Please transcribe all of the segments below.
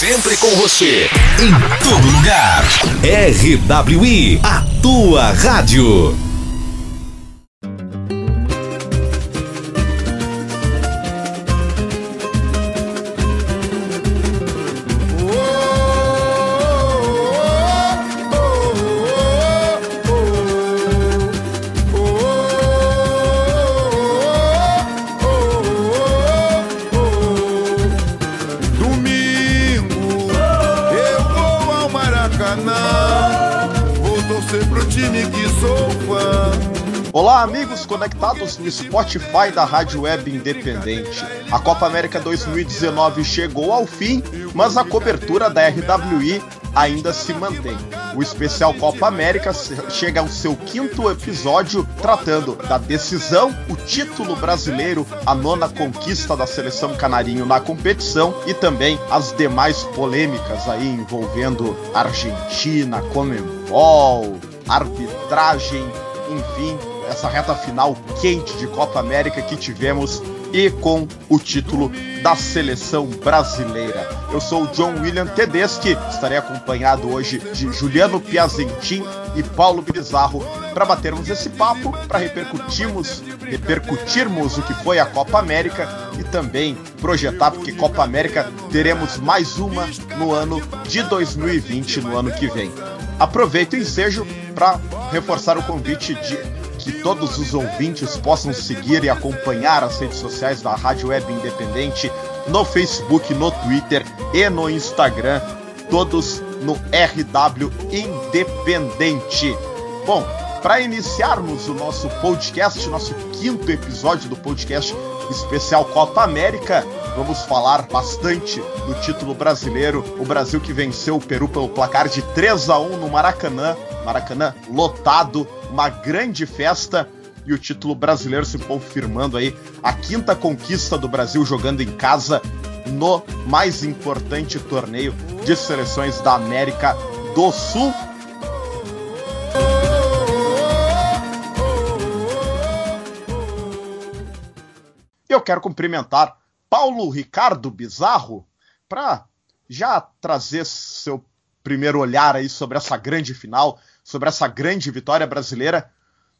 Sempre com você, em todo lugar. RWI, a tua rádio. Conectados no Spotify da Rádio Web Independente. A Copa América 2019 chegou ao fim, mas a cobertura da RWI ainda se mantém. O especial Copa América chega ao seu quinto episódio, tratando da decisão, o título brasileiro, a nona conquista da seleção canarinho na competição e também as demais polêmicas aí envolvendo Argentina, Comembol, arbitragem, essa reta final quente de Copa América que tivemos e com o título da seleção brasileira. Eu sou o John William Tedeschi, estarei acompanhado hoje de Juliano Piazentin e Paulo Bizarro para batermos esse papo, para repercutirmos, repercutirmos o que foi a Copa América e também projetar, porque Copa América teremos mais uma no ano de 2020, no ano que vem. Aproveito o ensejo para reforçar o convite de que todos os ouvintes possam seguir e acompanhar as redes sociais da Rádio Web Independente no Facebook, no Twitter e no Instagram, todos no RW Independente. Bom, para iniciarmos o nosso podcast, nosso quinto episódio do podcast especial Copa América, vamos falar bastante do título brasileiro. O Brasil que venceu o Peru pelo placar de 3 a 1 no Maracanã. Maracanã lotado, uma grande festa e o título brasileiro se confirmando aí a quinta conquista do Brasil jogando em casa no mais importante torneio de seleções da América do Sul. Eu quero cumprimentar Paulo Ricardo Bizarro para já trazer seu primeiro olhar aí sobre essa grande final, sobre essa grande vitória brasileira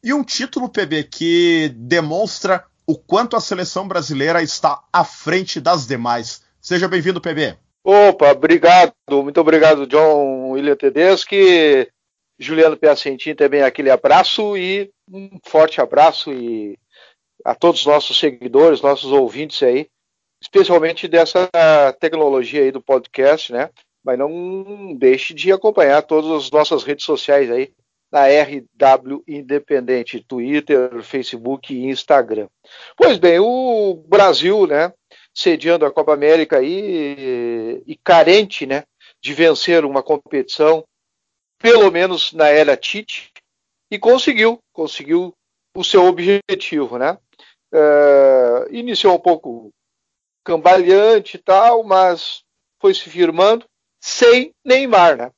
e um título PB que demonstra o quanto a seleção brasileira está à frente das demais. Seja bem-vindo, PB. Opa, obrigado, muito obrigado, John William Tedeschi, Juliano Piacentin também aquele abraço e um forte abraço e a todos os nossos seguidores, nossos ouvintes aí, especialmente dessa tecnologia aí do podcast, né? Mas não deixe de acompanhar todas as nossas redes sociais aí na RW Independente, Twitter, Facebook e Instagram. Pois bem, o Brasil, né, sediando a Copa América aí e carente, né, de vencer uma competição, pelo menos na era Tite, e conseguiu, conseguiu o seu objetivo, né? Uh, iniciou um pouco cambaleante e tal, mas foi se firmando sem Neymar, né?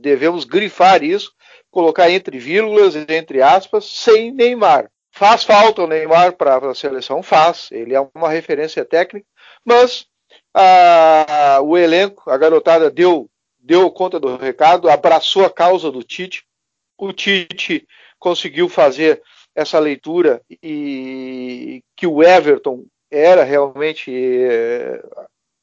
Devemos grifar isso, colocar entre vírgulas, entre aspas, sem Neymar. Faz falta o Neymar para a seleção? Faz. Ele é uma referência técnica, mas a, o elenco, a garotada deu, deu conta do recado, abraçou a causa do Tite. O Tite conseguiu fazer essa leitura e que o Everton era realmente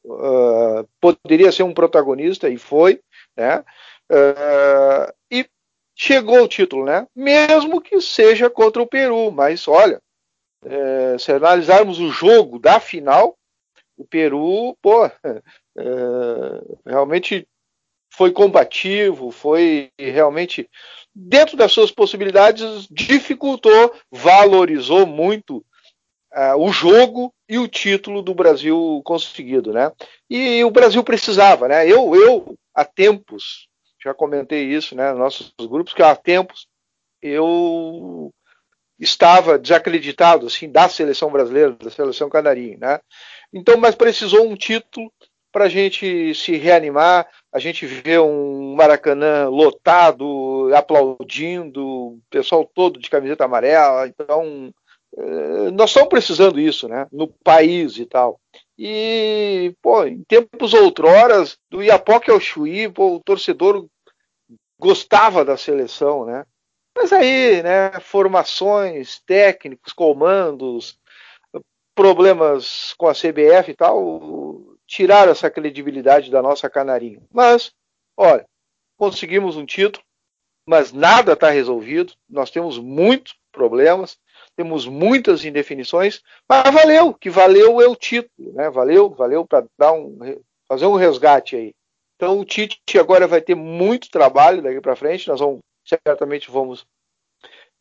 uh, poderia ser um protagonista e foi, né? Uh, e chegou o título, né? Mesmo que seja contra o Peru, mas olha, uh, se analisarmos o jogo da final, o Peru, pô, realmente foi combativo, foi realmente dentro das suas possibilidades dificultou, valorizou muito uh, o jogo e o título do Brasil conseguido, né? E o Brasil precisava, né? Eu, eu há tempos já comentei isso, né? Nos nossos grupos que há tempos eu estava desacreditado assim da seleção brasileira, da seleção canarinho, né? Então, mas precisou um título para a gente se reanimar, a gente vê um Maracanã lotado, aplaudindo, o pessoal todo de camiseta amarela, então eh, nós estamos precisando isso, né? No país e tal. E, pô, em tempos outroras, do Iapoque ao Chuí, pô, o torcedor gostava da seleção, né? Mas aí, né, formações, técnicos, comandos, problemas com a CBF e tal, tiraram essa credibilidade da nossa canarinha. Mas, olha, conseguimos um título, mas nada está resolvido. Nós temos muitos problemas, temos muitas indefinições, mas valeu, que valeu é o título, né? Valeu, valeu para dar um fazer um resgate aí. Então o Tite agora vai ter muito trabalho daqui para frente. Nós vamos certamente vamos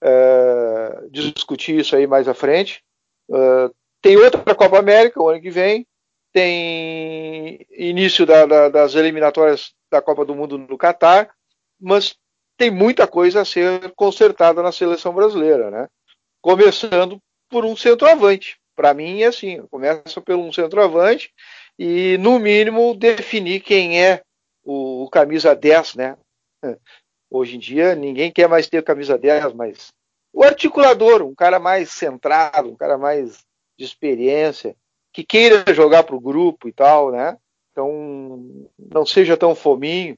é, discutir isso aí mais à frente. É, tem outra Copa América o ano que vem. Tem início da, da, das eliminatórias da Copa do Mundo no Catar, mas tem muita coisa a ser consertada na seleção brasileira, né? Começando por um centroavante. Para mim é assim, começa por um centroavante e no mínimo definir quem é o, o camisa 10, né? Hoje em dia ninguém quer mais ter camisa 10, mas o articulador, um cara mais centrado, um cara mais de experiência, que queira jogar para o grupo e tal, né? Então não seja tão fominho.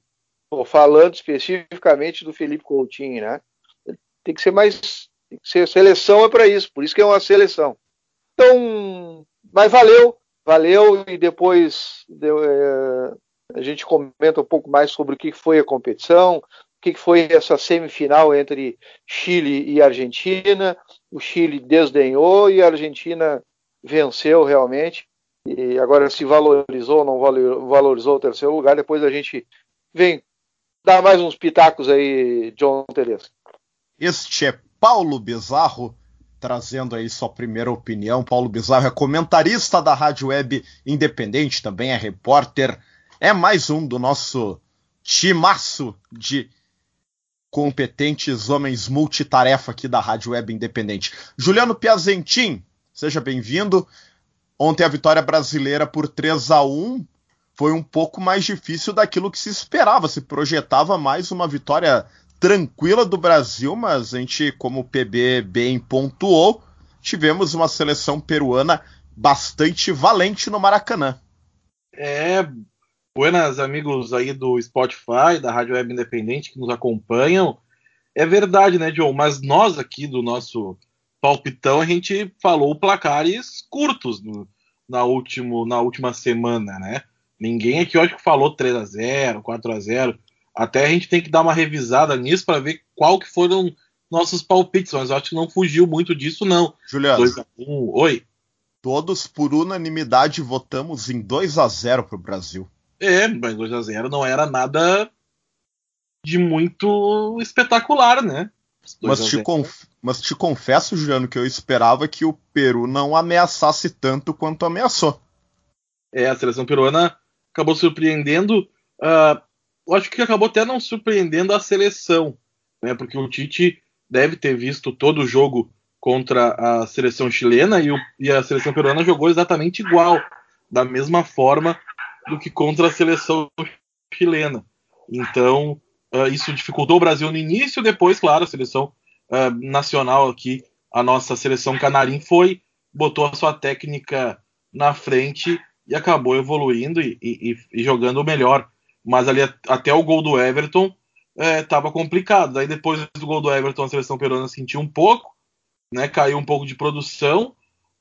Tô falando especificamente do Felipe Coutinho, né? Tem que ser mais, tem que ser seleção é para isso, por isso que é uma seleção. Então, mas valeu, valeu e depois deu, é, a gente comenta um pouco mais sobre o que foi a competição, o que foi essa semifinal entre Chile e Argentina. O Chile desdenhou e a Argentina venceu realmente. E agora se valorizou ou não valorizou o terceiro lugar, depois a gente vem dar mais uns pitacos aí, John Teresa. Este é Paulo Bizarro, trazendo aí sua primeira opinião. Paulo Bizarro é comentarista da Rádio Web Independente, também é repórter é mais um do nosso timaço de competentes homens multitarefa aqui da Rádio Web Independente. Juliano Piazentin, seja bem-vindo. Ontem a vitória brasileira por 3 a 1 foi um pouco mais difícil daquilo que se esperava. Se projetava mais uma vitória tranquila do Brasil, mas a gente, como o PB bem pontuou, tivemos uma seleção peruana bastante valente no Maracanã. É, Buenas, amigos aí do Spotify, da Rádio Web Independente que nos acompanham. É verdade, né, John? Mas nós aqui do nosso palpitão, a gente falou placares curtos no, na, último, na última semana, né? Ninguém aqui, eu acho que falou 3 a 0 4 a 0 Até a gente tem que dar uma revisada nisso para ver qual que foram nossos palpites, mas eu acho que não fugiu muito disso, não. Juliano. 2 a 1 Oi. Todos, por unanimidade, votamos em 2 a 0 para o Brasil. É, mas 2x0 não era nada de muito espetacular, né? Mas te, conf... mas te confesso, Juliano, que eu esperava que o Peru não ameaçasse tanto quanto ameaçou. É, a seleção peruana acabou surpreendendo. Uh, eu acho que acabou até não surpreendendo a seleção, né? Porque o Tite deve ter visto todo o jogo contra a seleção chilena e, o, e a seleção peruana jogou exatamente igual, da mesma forma do que contra a seleção chilena. Então, uh, isso dificultou o Brasil no início, depois, claro, a seleção uh, nacional aqui, a nossa seleção canarim foi, botou a sua técnica na frente e acabou evoluindo e, e, e jogando melhor. Mas ali até o gol do Everton estava é, complicado. Aí depois do gol do Everton, a seleção peruana sentiu um pouco, né, caiu um pouco de produção.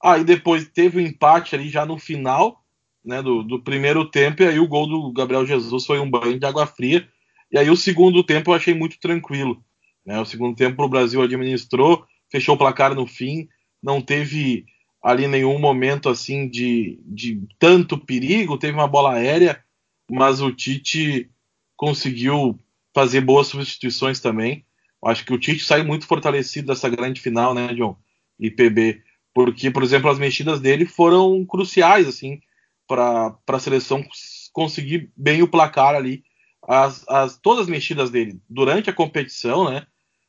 Aí depois teve o um empate ali já no final né, do, do, primeiro tempo, e aí o gol do Gabriel Jesus foi um banho de água fria. E aí o segundo tempo eu achei muito tranquilo. Né? O segundo tempo o Brasil administrou, fechou o placar no fim, não teve ali nenhum momento assim de, de tanto perigo, teve uma bola aérea, mas o Tite conseguiu fazer boas substituições também. Acho que o Tite sai muito fortalecido dessa grande final, né, John? E PB, porque, por exemplo, as mexidas dele foram cruciais, assim, para a seleção conseguir bem o placar ali. As, as, todas as mexidas dele durante a competição, né?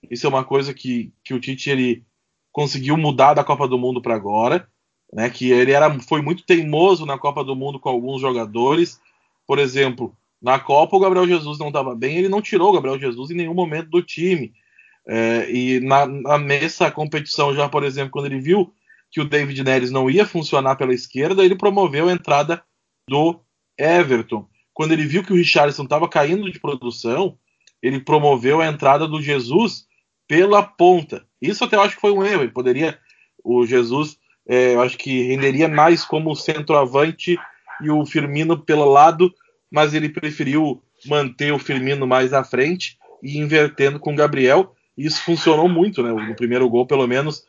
Isso é uma coisa que, que o Tite ele conseguiu mudar da Copa do Mundo para agora, né? Que ele era, foi muito teimoso na Copa do Mundo com alguns jogadores. Por exemplo, na Copa o Gabriel Jesus não estava bem, ele não tirou o Gabriel Jesus em nenhum momento do time. É, e na, na, nessa competição já, por exemplo, quando ele viu que o David Neres não ia funcionar pela esquerda, ele promoveu a entrada do Everton. Quando ele viu que o Richardson estava caindo de produção, ele promoveu a entrada do Jesus pela ponta. Isso até eu acho que foi um erro. Ele poderia, o Jesus, é, eu acho que renderia mais como centroavante e o Firmino pelo lado, mas ele preferiu manter o Firmino mais à frente e invertendo com o Gabriel. Isso funcionou muito, né? No primeiro gol, pelo menos,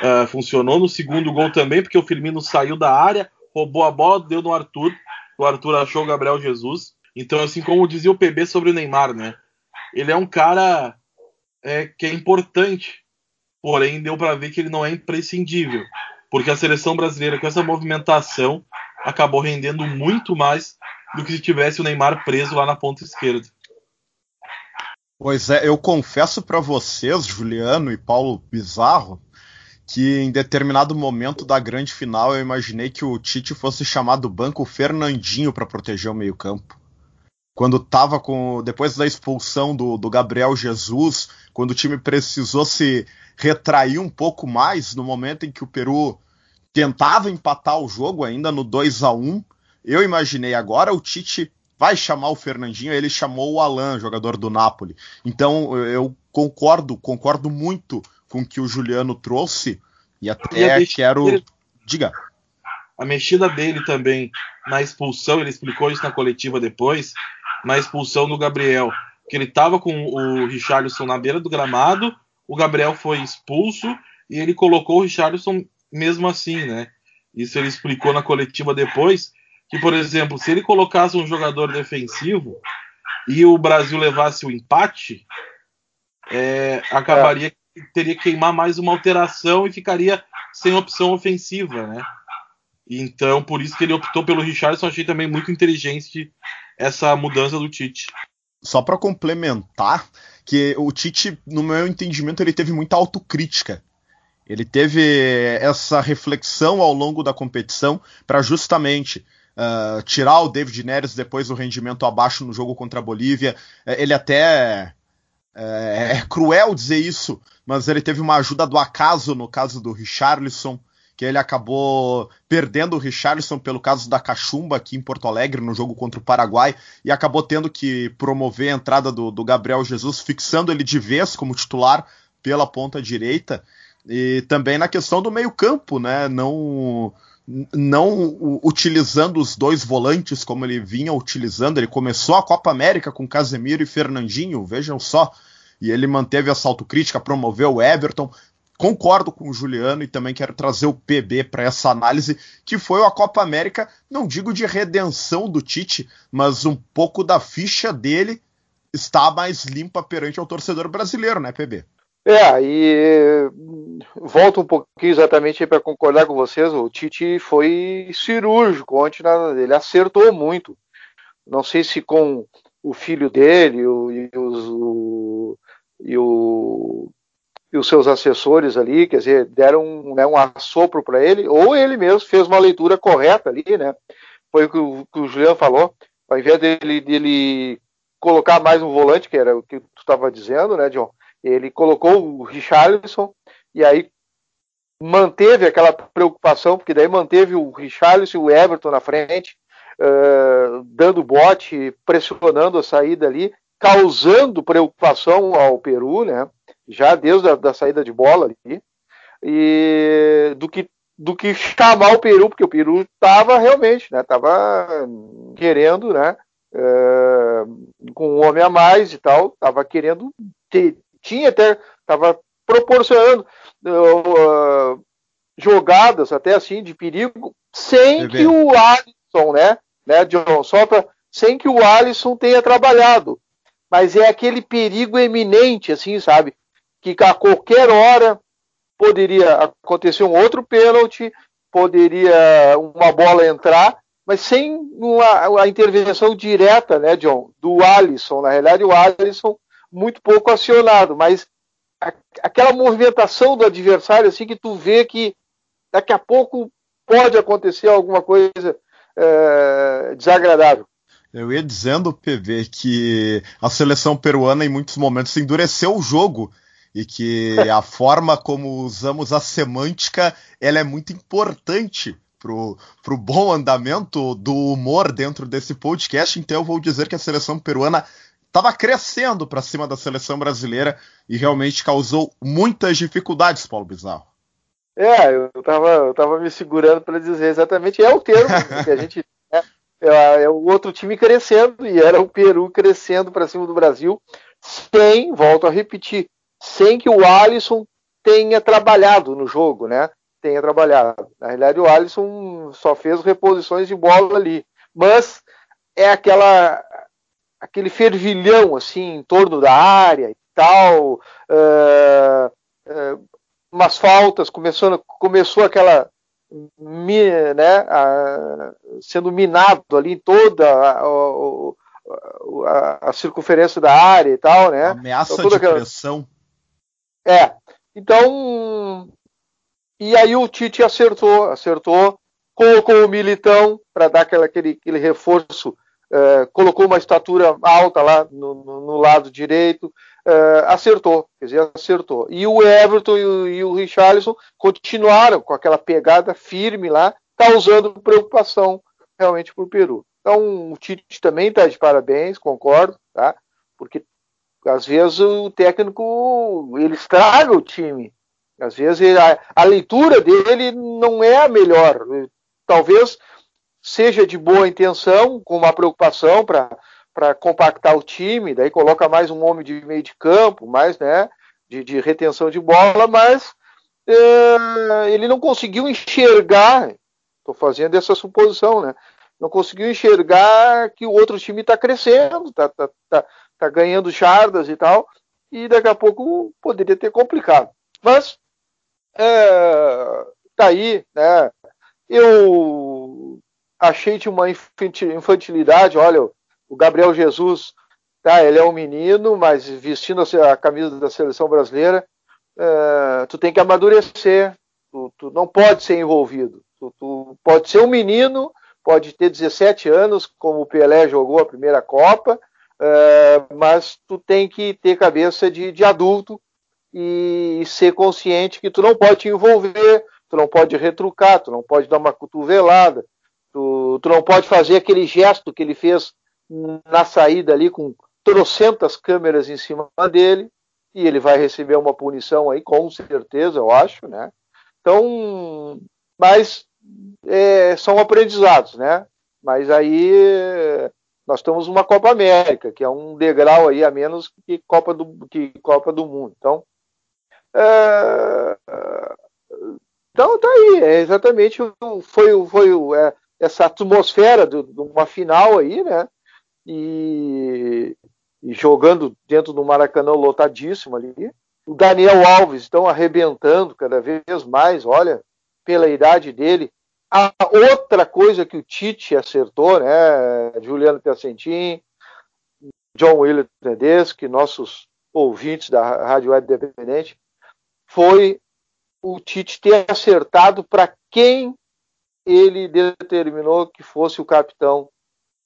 uh, funcionou. No segundo gol também, porque o Firmino saiu da área, roubou a bola, deu no Arthur. O Arthur achou o Gabriel Jesus. Então, assim como dizia o PB sobre o Neymar, né? Ele é um cara é, que é importante, porém deu para ver que ele não é imprescindível, porque a seleção brasileira com essa movimentação acabou rendendo muito mais do que se tivesse o Neymar preso lá na ponta esquerda. Pois é, eu confesso para vocês, Juliano e Paulo Bizarro, que em determinado momento da grande final eu imaginei que o Tite fosse chamar do banco Fernandinho para proteger o meio-campo. Quando tava com. Depois da expulsão do, do Gabriel Jesus, quando o time precisou se retrair um pouco mais no momento em que o Peru tentava empatar o jogo ainda no 2 a 1 eu imaginei agora o Tite vai chamar o Fernandinho, ele chamou o Alan, jogador do Napoli. Então eu concordo, concordo muito com o que o Juliano trouxe e até e quero. Dele, Diga. A mexida dele também na expulsão, ele explicou isso na coletiva depois, na expulsão do Gabriel, que ele estava com o Richarlison na beira do gramado, o Gabriel foi expulso e ele colocou o Richarlison mesmo assim, né? Isso ele explicou na coletiva depois que, por exemplo, se ele colocasse um jogador defensivo e o Brasil levasse o empate, é, acabaria é. Teria que queimar mais uma alteração e ficaria sem opção ofensiva, né? Então, por isso que ele optou pelo Richardson, achei também muito inteligente essa mudança do Tite. Só para complementar, que o Tite, no meu entendimento, ele teve muita autocrítica. Ele teve essa reflexão ao longo da competição para justamente uh, tirar o David Neres depois do rendimento abaixo no jogo contra a Bolívia. É, ele até é, é, cruel dizer isso, mas ele teve uma ajuda do acaso no caso do Richarlison, que ele acabou perdendo o Richarlison pelo caso da cachumba aqui em Porto Alegre no jogo contra o Paraguai e acabou tendo que promover a entrada do, do Gabriel Jesus, fixando ele de vez como titular pela ponta direita. E também na questão do meio-campo, né? Não não utilizando os dois volantes como ele vinha utilizando. Ele começou a Copa América com Casemiro e Fernandinho, vejam só. E ele manteve essa autocrítica, promoveu o Everton. Concordo com o Juliano e também quero trazer o PB para essa análise, que foi a Copa América, não digo de redenção do Tite, mas um pouco da ficha dele está mais limpa perante o torcedor brasileiro, né, PB? É, e volto um pouquinho exatamente para concordar com vocês, o Tite foi cirúrgico ontem, ele acertou muito. Não sei se com o filho dele o, e, os, o, e, o, e os seus assessores ali, quer dizer, deram né, um assopro para ele, ou ele mesmo fez uma leitura correta ali, né? Foi o que o, que o Juliano falou, ao invés dele, dele colocar mais um volante, que era o que tu estava dizendo, né, John? Ele colocou o Richarlison e aí manteve aquela preocupação, porque daí manteve o Richarlison e o Everton na frente, uh, dando bote, pressionando a saída ali, causando preocupação ao Peru, né? Já desde a da saída de bola ali, e do que do que chamar o Peru, porque o Peru estava realmente, né? Tava querendo, né? Uh, com um homem a mais e tal, estava querendo ter, tinha até, estava proporcionando uh, jogadas até assim de perigo, sem que o Alisson, né, né, John, só pra, sem que o Alisson tenha trabalhado. Mas é aquele perigo eminente, assim, sabe? Que a qualquer hora poderia acontecer um outro pênalti, poderia uma bola entrar, mas sem uma, a intervenção direta, né, John, do Alisson. Na realidade, o Alisson muito pouco acionado, mas a, aquela movimentação do adversário, assim, que tu vê que daqui a pouco pode acontecer alguma coisa é, desagradável. Eu ia dizendo, PV, que a seleção peruana em muitos momentos endureceu o jogo e que a forma como usamos a semântica ela é muito importante pro, pro bom andamento do humor dentro desse podcast. Então eu vou dizer que a seleção peruana estava crescendo para cima da seleção brasileira e realmente causou muitas dificuldades, Paulo Bizarro. É, eu estava eu tava me segurando para dizer exatamente, é o termo que a gente. É, é, é, o outro time crescendo, e era o Peru crescendo para cima do Brasil, sem, volto a repetir, sem que o Alisson tenha trabalhado no jogo, né? Tenha trabalhado. Na realidade, o Alisson só fez reposições de bola ali. Mas é aquela aquele fervilhão assim em torno da área e tal, uh, uh, umas faltas, começou, começou aquela né, a, sendo minado ali em toda a, a, a, circunferência da área e tal, né? Ameaça então, de aquela... pressão. É. Então, e aí o Tite acertou, acertou, colocou o Militão para dar aquela, aquele, aquele reforço, uh, colocou uma estatura alta lá no, no, no lado direito, uh, acertou, quer dizer, acertou. E o Everton e o, e o Richarlison continuaram com aquela pegada firme lá, causando preocupação realmente para o Peru. Então o Tite também está de parabéns, concordo, tá? Porque às vezes o técnico ele estraga o time. Às vezes ele, a, a, leitura dele não é a melhor. Talvez seja de boa intenção, com uma preocupação para compactar o time, daí coloca mais um homem de meio de campo, mais né, de, de retenção de bola, mas é, ele não conseguiu enxergar, estou fazendo essa suposição, né? Não conseguiu enxergar que o outro time está crescendo, está tá, tá, tá ganhando jardas e tal, e daqui a pouco poderia ter complicado. Mas é, tá aí, né? Eu achei de uma infantilidade, olha, o Gabriel Jesus, tá? Ele é um menino, mas vestindo a camisa da seleção brasileira, é, tu tem que amadurecer, tu, tu não pode ser envolvido. Tu, tu, pode ser um menino, pode ter 17 anos, como o Pelé jogou a primeira Copa, uh, mas tu tem que ter cabeça de, de adulto e ser consciente que tu não pode te envolver, tu não pode retrucar, tu não pode dar uma cotovelada, tu, tu não pode fazer aquele gesto que ele fez na saída ali com trocentas câmeras em cima dele e ele vai receber uma punição aí com certeza, eu acho, né? Então, mas é, são aprendizados, né? Mas aí nós temos uma Copa América, que é um degrau aí a menos que Copa do, que Copa do Mundo. Então, é, então tá aí, é exatamente foi, foi é, essa atmosfera de, uma final aí, né? E, e jogando dentro do Maracanã lotadíssimo ali. O Daniel Alves estão arrebentando cada vez mais, olha, pela idade dele, a outra coisa que o Tite acertou, né, Juliano Piacentin, John William Tedeschi, nossos ouvintes da Rádio Web Independente, foi o Tite ter acertado para quem ele determinou que fosse o capitão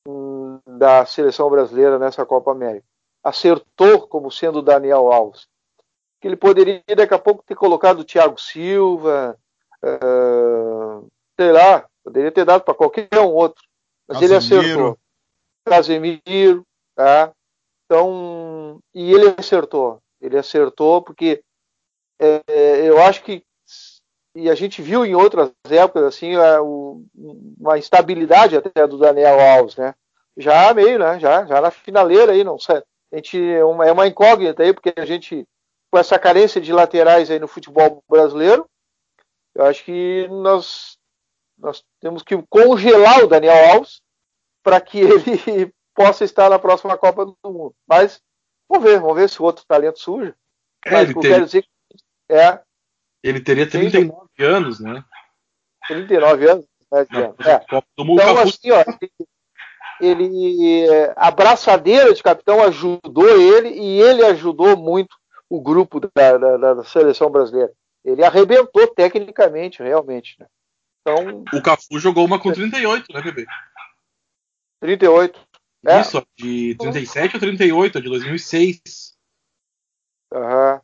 hum, da seleção brasileira nessa Copa América. Acertou como sendo Daniel Alves. Que ele poderia daqui a pouco ter colocado o Thiago Silva, uh, sei lá, poderia ter dado para qualquer um outro. Mas Casemiro. ele acertou. Casemiro, tá? Então, e ele acertou. Ele acertou porque é, eu acho que e a gente viu em outras épocas assim a, o, uma instabilidade até do Daniel Alves, né? Já meio, né? Já, já na finaleira aí, não sei. A gente é uma, é uma incógnita aí porque a gente com essa carência de laterais aí no futebol brasileiro, eu acho que nós nós temos que congelar o Daniel Alves para que ele possa estar na próxima Copa do Mundo. Mas vamos ver, vamos ver se o outro talento surge. É, Mas ele, ter... dizer é, ele teria 39 Sim. anos, né? 39 anos? Né, é. Então, assim, ó, ele, a braçadeira de capitão ajudou ele e ele ajudou muito o grupo da, da, da seleção brasileira. Ele arrebentou tecnicamente, realmente. Né? Então, o Cafu jogou uma com 38, né, bebê? 38. É. Isso, de 37 ou 38, de 2006. Uhum.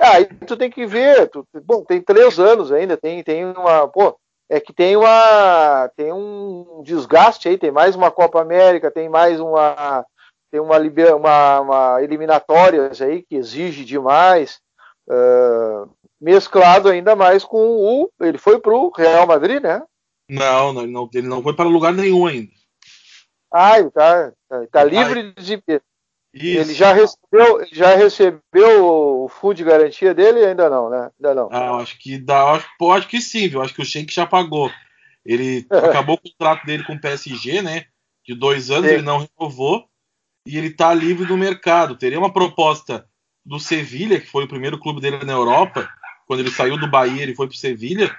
Aí tu tem que ver, tu, bom, tem três anos ainda, tem, tem uma, pô, é que tem uma, tem um desgaste aí, tem mais uma Copa América, tem mais uma, tem uma, uma, uma eliminatórias aí que exige demais, uh, mesclado ainda mais com o, ele foi pro Real Madrid, né? Não, não, ele não foi para lugar nenhum ainda. Ah, ele tá, tá, tá livre de isso. Ele já recebeu, já recebeu o fundo de garantia dele ainda não, né? Ainda não. Ah, acho que dá, acho, acho que sim, viu? Acho que o Sheik já pagou. Ele acabou o contrato dele com o PSG, né? De dois anos, sim. ele não renovou e ele tá livre do mercado. Teria uma proposta do Sevilha, que foi o primeiro clube dele na Europa, quando ele saiu do Bahia, ele foi pro Sevilha,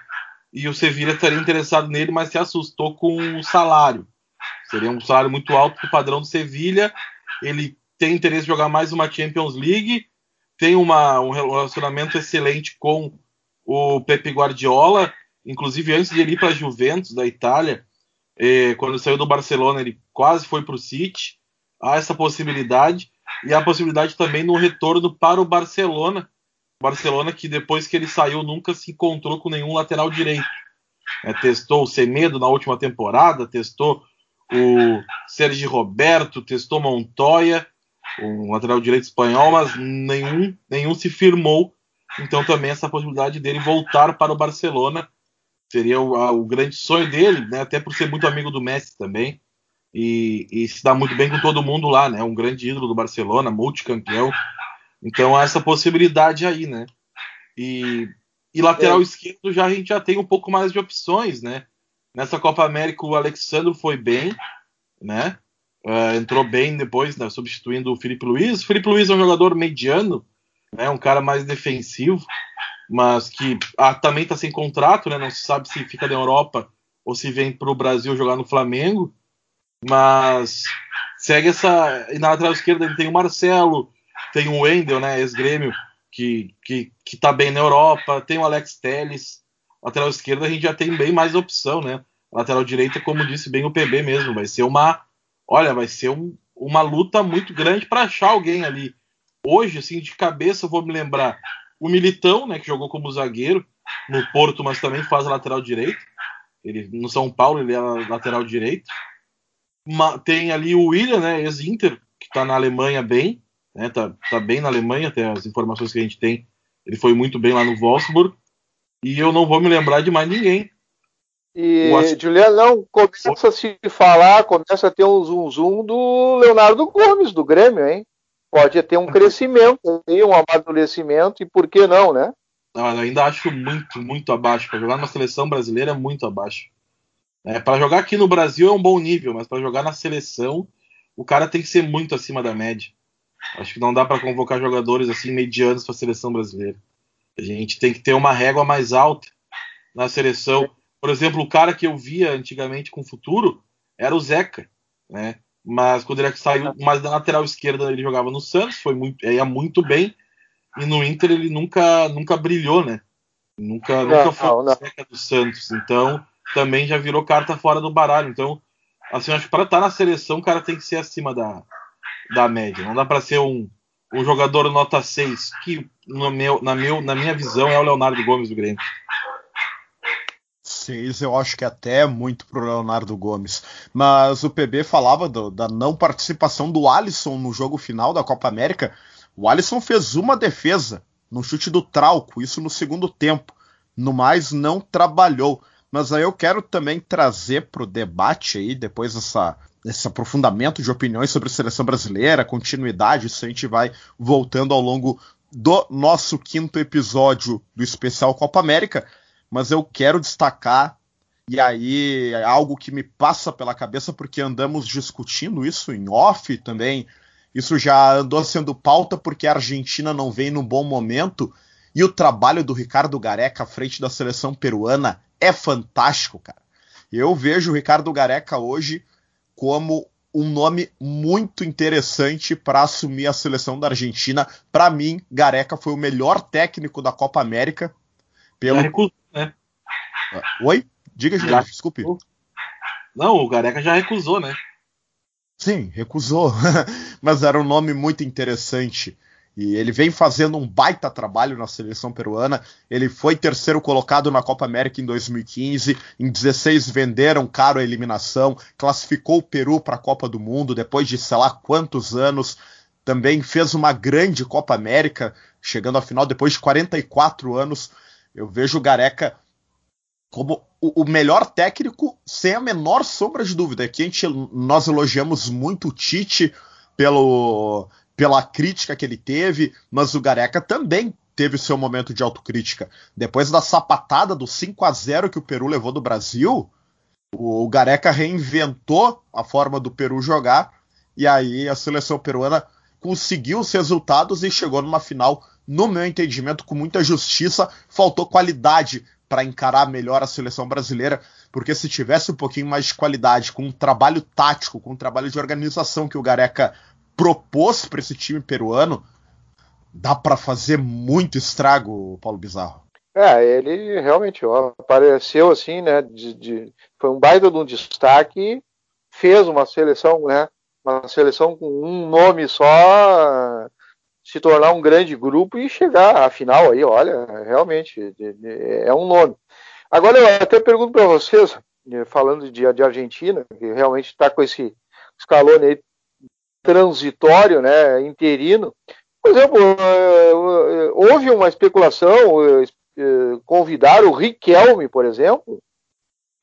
e o Sevilha estaria interessado nele, mas se assustou com o salário. Seria um salário muito alto para o padrão do Sevilha. Ele tem interesse em jogar mais uma Champions League, tem uma, um relacionamento excelente com o Pepe Guardiola, inclusive antes de ele ir para a Juventus da Itália, eh, quando saiu do Barcelona, ele quase foi para o City. Há essa possibilidade e a possibilidade também no retorno para o Barcelona. Barcelona que depois que ele saiu nunca se encontrou com nenhum lateral direito. É, testou o Semedo na última temporada, testou o Sérgio Roberto, testou Montoya um lateral direito espanhol, mas nenhum, nenhum se firmou. Então também essa possibilidade dele voltar para o Barcelona seria o, a, o grande sonho dele, né? até por ser muito amigo do Messi também. E, e, se dá muito bem com todo mundo lá, né? Um grande ídolo do Barcelona, multicampeão. Então há essa possibilidade aí, né? E, e lateral é. esquerdo já a gente já tem um pouco mais de opções, né? Nessa Copa América o Alexandre foi bem, né? Uh, entrou bem depois, né, substituindo o Felipe Luiz. O Felipe Luiz é um jogador mediano, né, um cara mais defensivo, mas que ah, também está sem contrato, né, não se sabe se fica na Europa ou se vem para o Brasil jogar no Flamengo. Mas segue essa. E na lateral esquerda tem o Marcelo, tem o Wendel, né, ex-grêmio, que, que, que tá bem na Europa, tem o Alex Telles. Lateral esquerda a gente já tem bem mais opção, né? Lateral direita, como disse bem o PB mesmo, vai ser uma olha, vai ser um, uma luta muito grande para achar alguém ali. Hoje, assim, de cabeça, eu vou me lembrar o Militão, né, que jogou como zagueiro no Porto, mas também faz lateral direito. Ele, no São Paulo, ele é lateral direito. Uma, tem ali o William, né, ex-Inter, que está na Alemanha bem, né, tá, tá bem na Alemanha, até as informações que a gente tem. Ele foi muito bem lá no Wolfsburg. E eu não vou me lembrar de mais ninguém. E, Juliano, não, começa a se falar, começa a ter um zoom zoom do Leonardo Gomes, do Grêmio, hein? Pode ter um crescimento aí, um amadurecimento, e por que não, né? Não, eu ainda acho muito, muito abaixo. Para jogar na seleção brasileira é muito abaixo. É, para jogar aqui no Brasil é um bom nível, mas para jogar na seleção, o cara tem que ser muito acima da média. Acho que não dá para convocar jogadores assim medianos para a seleção brasileira. A gente tem que ter uma régua mais alta na seleção. Por exemplo, o cara que eu via antigamente com futuro era o Zeca, né? Mas quando ele saiu mais da lateral esquerda, ele jogava no Santos, foi muito, ia muito bem. E no Inter ele nunca, nunca brilhou, né? Nunca, não, nunca foi o Zeca do Santos. Então também já virou carta fora do baralho. Então, assim, acho que para estar tá na seleção, o cara tem que ser acima da, da média. Não dá para ser um, um jogador nota 6, que no meu, na, meu, na minha visão é o Leonardo Gomes do Grêmio. 6 eu acho que até é muito pro Leonardo Gomes. Mas o PB falava do, da não participação do Alisson no jogo final da Copa América. O Alisson fez uma defesa no chute do Trauco, isso no segundo tempo. No mais, não trabalhou. Mas aí eu quero também trazer para o debate aí, depois dessa, desse aprofundamento de opiniões sobre a seleção brasileira, continuidade, isso a gente vai voltando ao longo do nosso quinto episódio do especial Copa América mas eu quero destacar, e aí é algo que me passa pela cabeça, porque andamos discutindo isso em off também. Isso já andou sendo pauta porque a Argentina não vem num bom momento. E o trabalho do Ricardo Gareca à frente da seleção peruana é fantástico, cara. Eu vejo o Ricardo Gareca hoje como um nome muito interessante para assumir a seleção da Argentina. Para mim, Gareca foi o melhor técnico da Copa América. Pelo... né? Oi? Diga, já, desculpe. Não, o Gareca já recusou, né? Sim, recusou. Mas era um nome muito interessante. E ele vem fazendo um baita trabalho na seleção peruana. Ele foi terceiro colocado na Copa América em 2015. Em 16 venderam caro a eliminação. Classificou o Peru para a Copa do Mundo depois de sei lá quantos anos. Também fez uma grande Copa América, chegando à final depois de 44 anos. Eu vejo o Gareca como o, melhor técnico, sem a menor sombra de dúvida. Aqui a gente, nós elogiamos muito o Tite pelo, pela crítica que ele teve, mas o Gareca também teve seu momento de autocrítica. Depois da sapatada do 5 a 0 que o Peru levou do Brasil, o Gareca reinventou a forma do Peru jogar e aí a seleção peruana conseguiu os resultados e chegou numa final, no meu entendimento, com muita justiça. Faltou qualidade para encarar melhor a seleção brasileira, porque se tivesse um pouquinho mais de qualidade, com um trabalho tático, com um trabalho de organização que o Gareca propôs para esse time peruano, dá para fazer muito estrago, Paulo Bizarro. É, ele realmente ó, apareceu assim, né? De, de, foi um baita de um destaque, fez uma seleção, né? Uma seleção com um nome só, se tornar um grande grupo e chegar à final aí, olha, realmente é um nome. Agora eu até pergunto para vocês, falando de, de Argentina, que realmente está com esse escalone aí transitório, né, interino. Por exemplo, eh, eh, houve uma especulação, eh, convidar o Riquelme, por exemplo.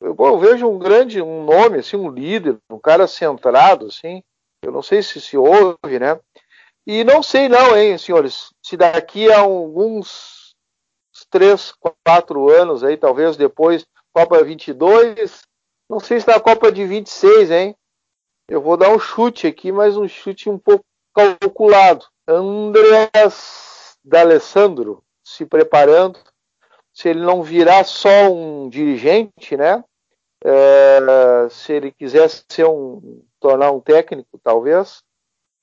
Eu, eu, vejo um grande, um nome, assim, um líder, um cara centrado, assim. Eu não sei se se houve, né? E não sei não, hein, senhores, se daqui a alguns três, quatro anos aí, talvez depois, Copa 22, não sei se na Copa de 26, hein? Eu vou dar um chute aqui, mas um chute um pouco calculado. Andreas D'Alessandro se preparando. Se ele não virar só um dirigente, né? É, se ele quisesse ser um, tornar um técnico, talvez,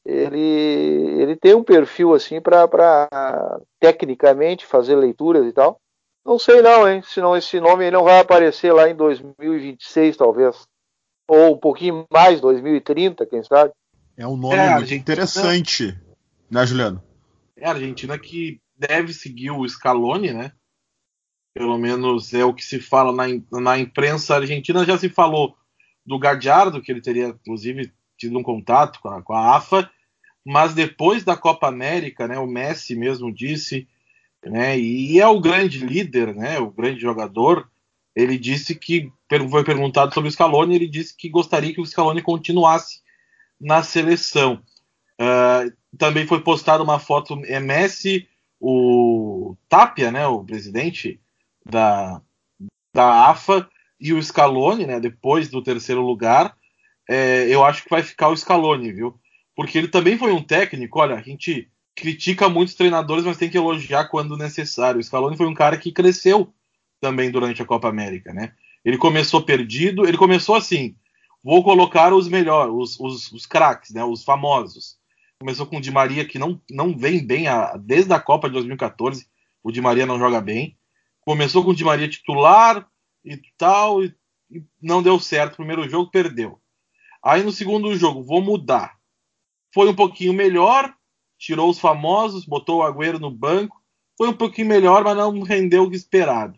ele, ele tem um perfil assim para tecnicamente fazer leituras e tal. Não sei não, hein? Senão esse nome não vai aparecer lá em 2026, talvez ou um pouquinho mais, 2030, quem sabe. É um nome é, muito interessante, né, Juliano? É a Argentina que deve seguir o Scaloni, né? Pelo menos é o que se fala na, na imprensa argentina. Já se falou do Gadiardo, que ele teria, inclusive, tido um contato com a, com a AFA, mas depois da Copa América, né, o Messi mesmo disse, né, e é o grande líder, né, o grande jogador, ele disse que foi perguntado sobre o Scaloni, ele disse que gostaria que o Scaloni continuasse na seleção. Uh, também foi postada uma foto é Messi, o Tapia, né, o presidente da, da AFA, e o Scaloni, né, depois do terceiro lugar. É, eu acho que vai ficar o Scaloni, viu? Porque ele também foi um técnico. Olha, a gente critica muitos treinadores, mas tem que elogiar quando necessário. O Scaloni foi um cara que cresceu também durante a Copa América, né? Ele começou perdido, ele começou assim: vou colocar os melhores, os, os, os craques, né? Os famosos. Começou com o Di Maria, que não, não vem bem a, desde a Copa de 2014. O Di Maria não joga bem. Começou com o Di Maria titular e tal, e, e não deu certo. Primeiro jogo, perdeu. Aí no segundo jogo, vou mudar. Foi um pouquinho melhor, tirou os famosos, botou o Agüero no banco. Foi um pouquinho melhor, mas não rendeu o esperado.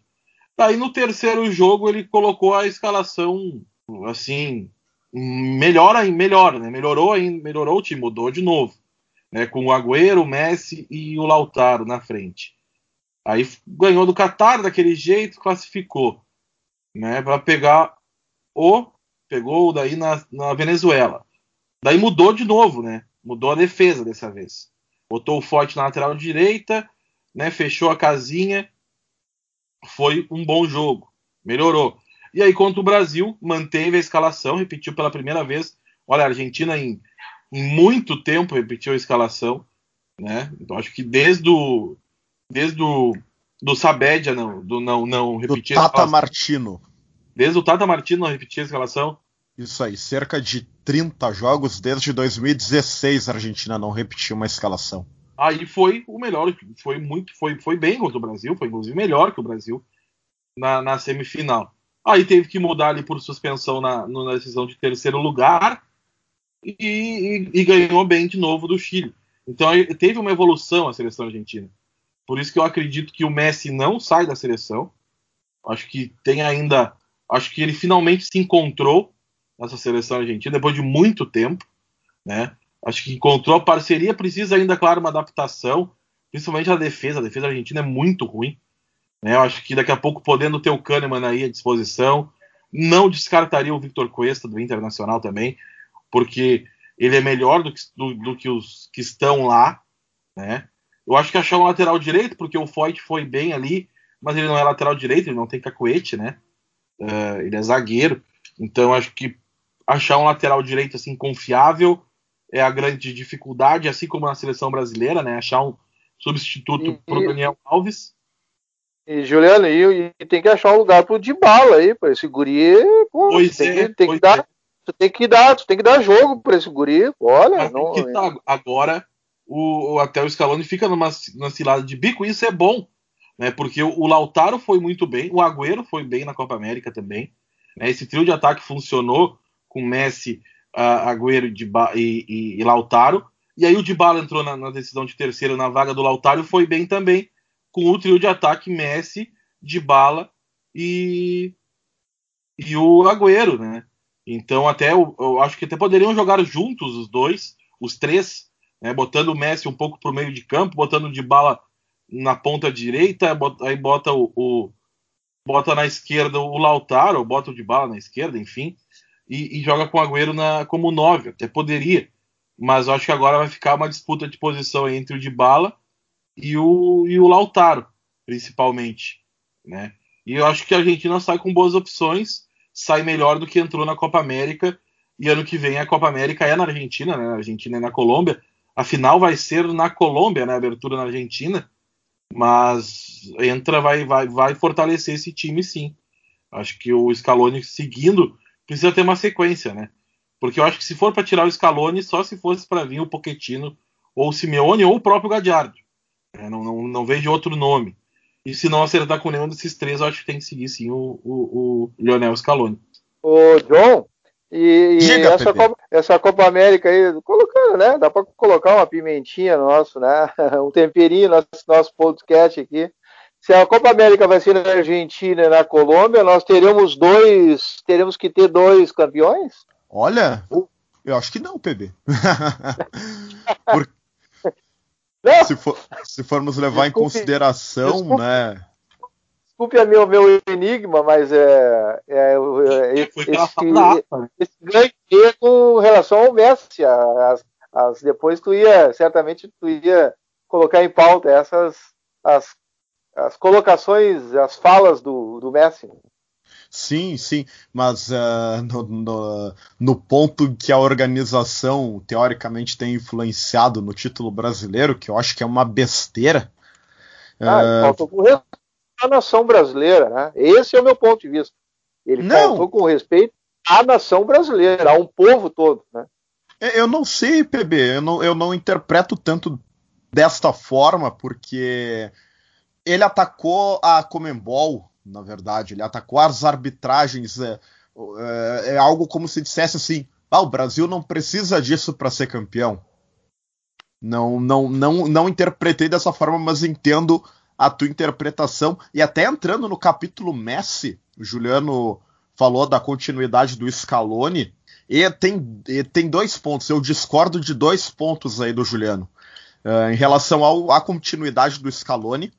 Aí no terceiro jogo ele colocou a escalação assim melhor melhor, né? Melhorou ainda, melhorou o time, mudou de novo, né? Com o Agüero, o Messi e o Lautaro na frente. Aí ganhou do Qatar daquele jeito, classificou, né? Para pegar o pegou daí na, na Venezuela. Daí mudou de novo, né? Mudou a defesa dessa vez. Botou o Forte na lateral direita, né? Fechou a casinha foi um bom jogo, melhorou. E aí, contra o Brasil, manteve a escalação, repetiu pela primeira vez. Olha, a Argentina em, em muito tempo repetiu a escalação, né? Então, acho que desde o desde o do Sabedia não, do não não repetir do Tata Martino. Desde o Tata Martino não repetia a escalação. Isso aí, cerca de 30 jogos desde 2016 a Argentina não repetiu uma escalação aí foi o melhor, foi muito, foi, foi bem contra o Brasil, foi inclusive melhor que o Brasil na, na semifinal. Aí teve que mudar ali por suspensão na, na decisão de terceiro lugar e, e, e, ganhou bem de novo do Chile. Então teve uma evolução a seleção argentina. Por isso que eu acredito que o Messi não sai da seleção. Acho que tem ainda. Acho que ele finalmente se encontrou nessa seleção argentina depois de muito tempo, né? Acho que encontrou parceria, precisa ainda, claro, uma adaptação, principalmente a defesa. A defesa argentina é muito ruim. Né? Eu acho que daqui a pouco, podendo ter o Kahneman aí à disposição, não descartaria o Victor Cuesta do Internacional também, porque ele é melhor do que, do, do que os que estão lá, né? Eu acho que achar um lateral direito, porque o Foyt foi bem ali, mas ele não é lateral direito, ele não tem cacuete, né? Uh, ele é zagueiro, então acho que achar um lateral direito assim confiável é a grande dificuldade, assim como na seleção brasileira, né? Achar um substituto para o Daniel Alves. E Juliano, e, e, tem que achar um lugar pro Dybala aí, para esse guri. Pô, pois tem é, que, tem que dar, é. tu tem que dar, tu tem que dar jogo para esse guri. Olha, não, tá, agora o, até o Scaloni fica numa, numa cilada de bico, e isso é bom, né? Porque o, o Lautaro foi muito bem, o Agüero foi bem na Copa América também. Né? Esse trio de ataque funcionou com Messi, uh, Agüero e, e, e, Lautaro. E aí o Dybala entrou na, na, decisão de terceiro na vaga do Lautaro foi bem também com o trio de ataque Messi, Dybala e, e o Agüero, né? Então até eu, eu acho que até poderiam jogar juntos os dois, os três, né? botando o Messi um pouco para o meio de campo, botando o Dybala na ponta direita, aí bota o, o bota na esquerda o Lautaro, bota o Dybala na esquerda, enfim, e, e joga com o Agüero na, como nove, até poderia, mas eu acho que agora vai ficar uma disputa de posição entre o Dybala e o, e o Lautaro, principalmente, né? E eu acho que a Argentina sai com boas opções, sai melhor do que entrou na Copa América, e ano que vem a Copa América é na Argentina, né? A Argentina é na Colômbia. A final vai ser na Colômbia, né? A abertura na Argentina, mas entra, vai, vai, vai fortalecer esse time sim. Acho que o Scaloni seguindo precisa ter uma sequência, né? Porque eu acho que se for para tirar o Scaloni, só se fosse para vir o Pochettino ou o Simeone ou o próprio Gadiardo. É, não, não, não vejo outro nome. E se não acertar com nenhum desses três, eu acho que tem que seguir sim o, o, o Lionel Scaloni. Ô, John, e, e essa, Copa, essa, Copa, América aí, colocando, né? Dá para colocar uma pimentinha no nosso, né? Um temperinho no nosso, nosso podcast aqui. Se a Copa América vai ser na Argentina e na Colômbia, nós teremos dois, teremos que ter dois campeões? Olha, eu acho que não, PB. Por, se, for, se, formos levar desculpe, em consideração, desculpe, né? Desculpe a meu, meu enigma, mas é, é, é esse, esse ganho com relação ao Messi. As, as, depois tu ia, certamente tu ia colocar em pauta essas as, as colocações, as falas do, do Messi. Sim, sim, mas uh, no, no, no, ponto que a organização teoricamente tem influenciado no título brasileiro, que eu acho que é uma besteira. Ah, uh, faltou com respeito à nação brasileira, né? Esse é o meu ponto de vista. Ele não. faltou com respeito à nação brasileira, a um povo todo, né? É, eu não sei, PB, eu não, eu não interpreto tanto desta forma, porque ele atacou a Comembol na verdade. Ele atacou as arbitragens. É, é, é algo como se dissesse assim: ah, o Brasil não precisa disso para ser campeão. Não, não, não, não interpretei dessa forma, mas entendo a tua interpretação. E até entrando no capítulo Messi, o Juliano falou da continuidade do Scaloni. E tem, e tem dois pontos. Eu discordo de dois pontos aí do Juliano. Uh, em relação ao, à continuidade do Scaloni,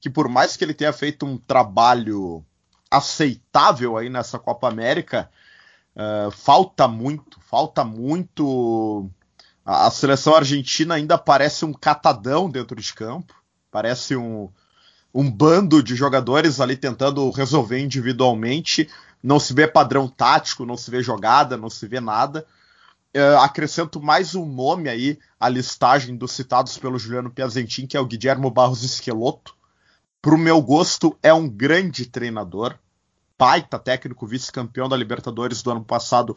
que por mais que ele tenha feito um trabalho aceitável aí nessa Copa América, uh, falta muito, falta muito. A, seleção argentina ainda parece um catadão dentro de campo, parece um, um bando de jogadores ali tentando resolver individualmente. Não se vê padrão tático, não se vê jogada, não se vê nada. Uh, acrescento mais um nome aí à listagem dos citados pelo Juliano Piazentin, que é o Guilhermo Barros Esqueloto para o meu gosto, é um grande treinador. Baita técnico, vice-campeão da Libertadores do ano passado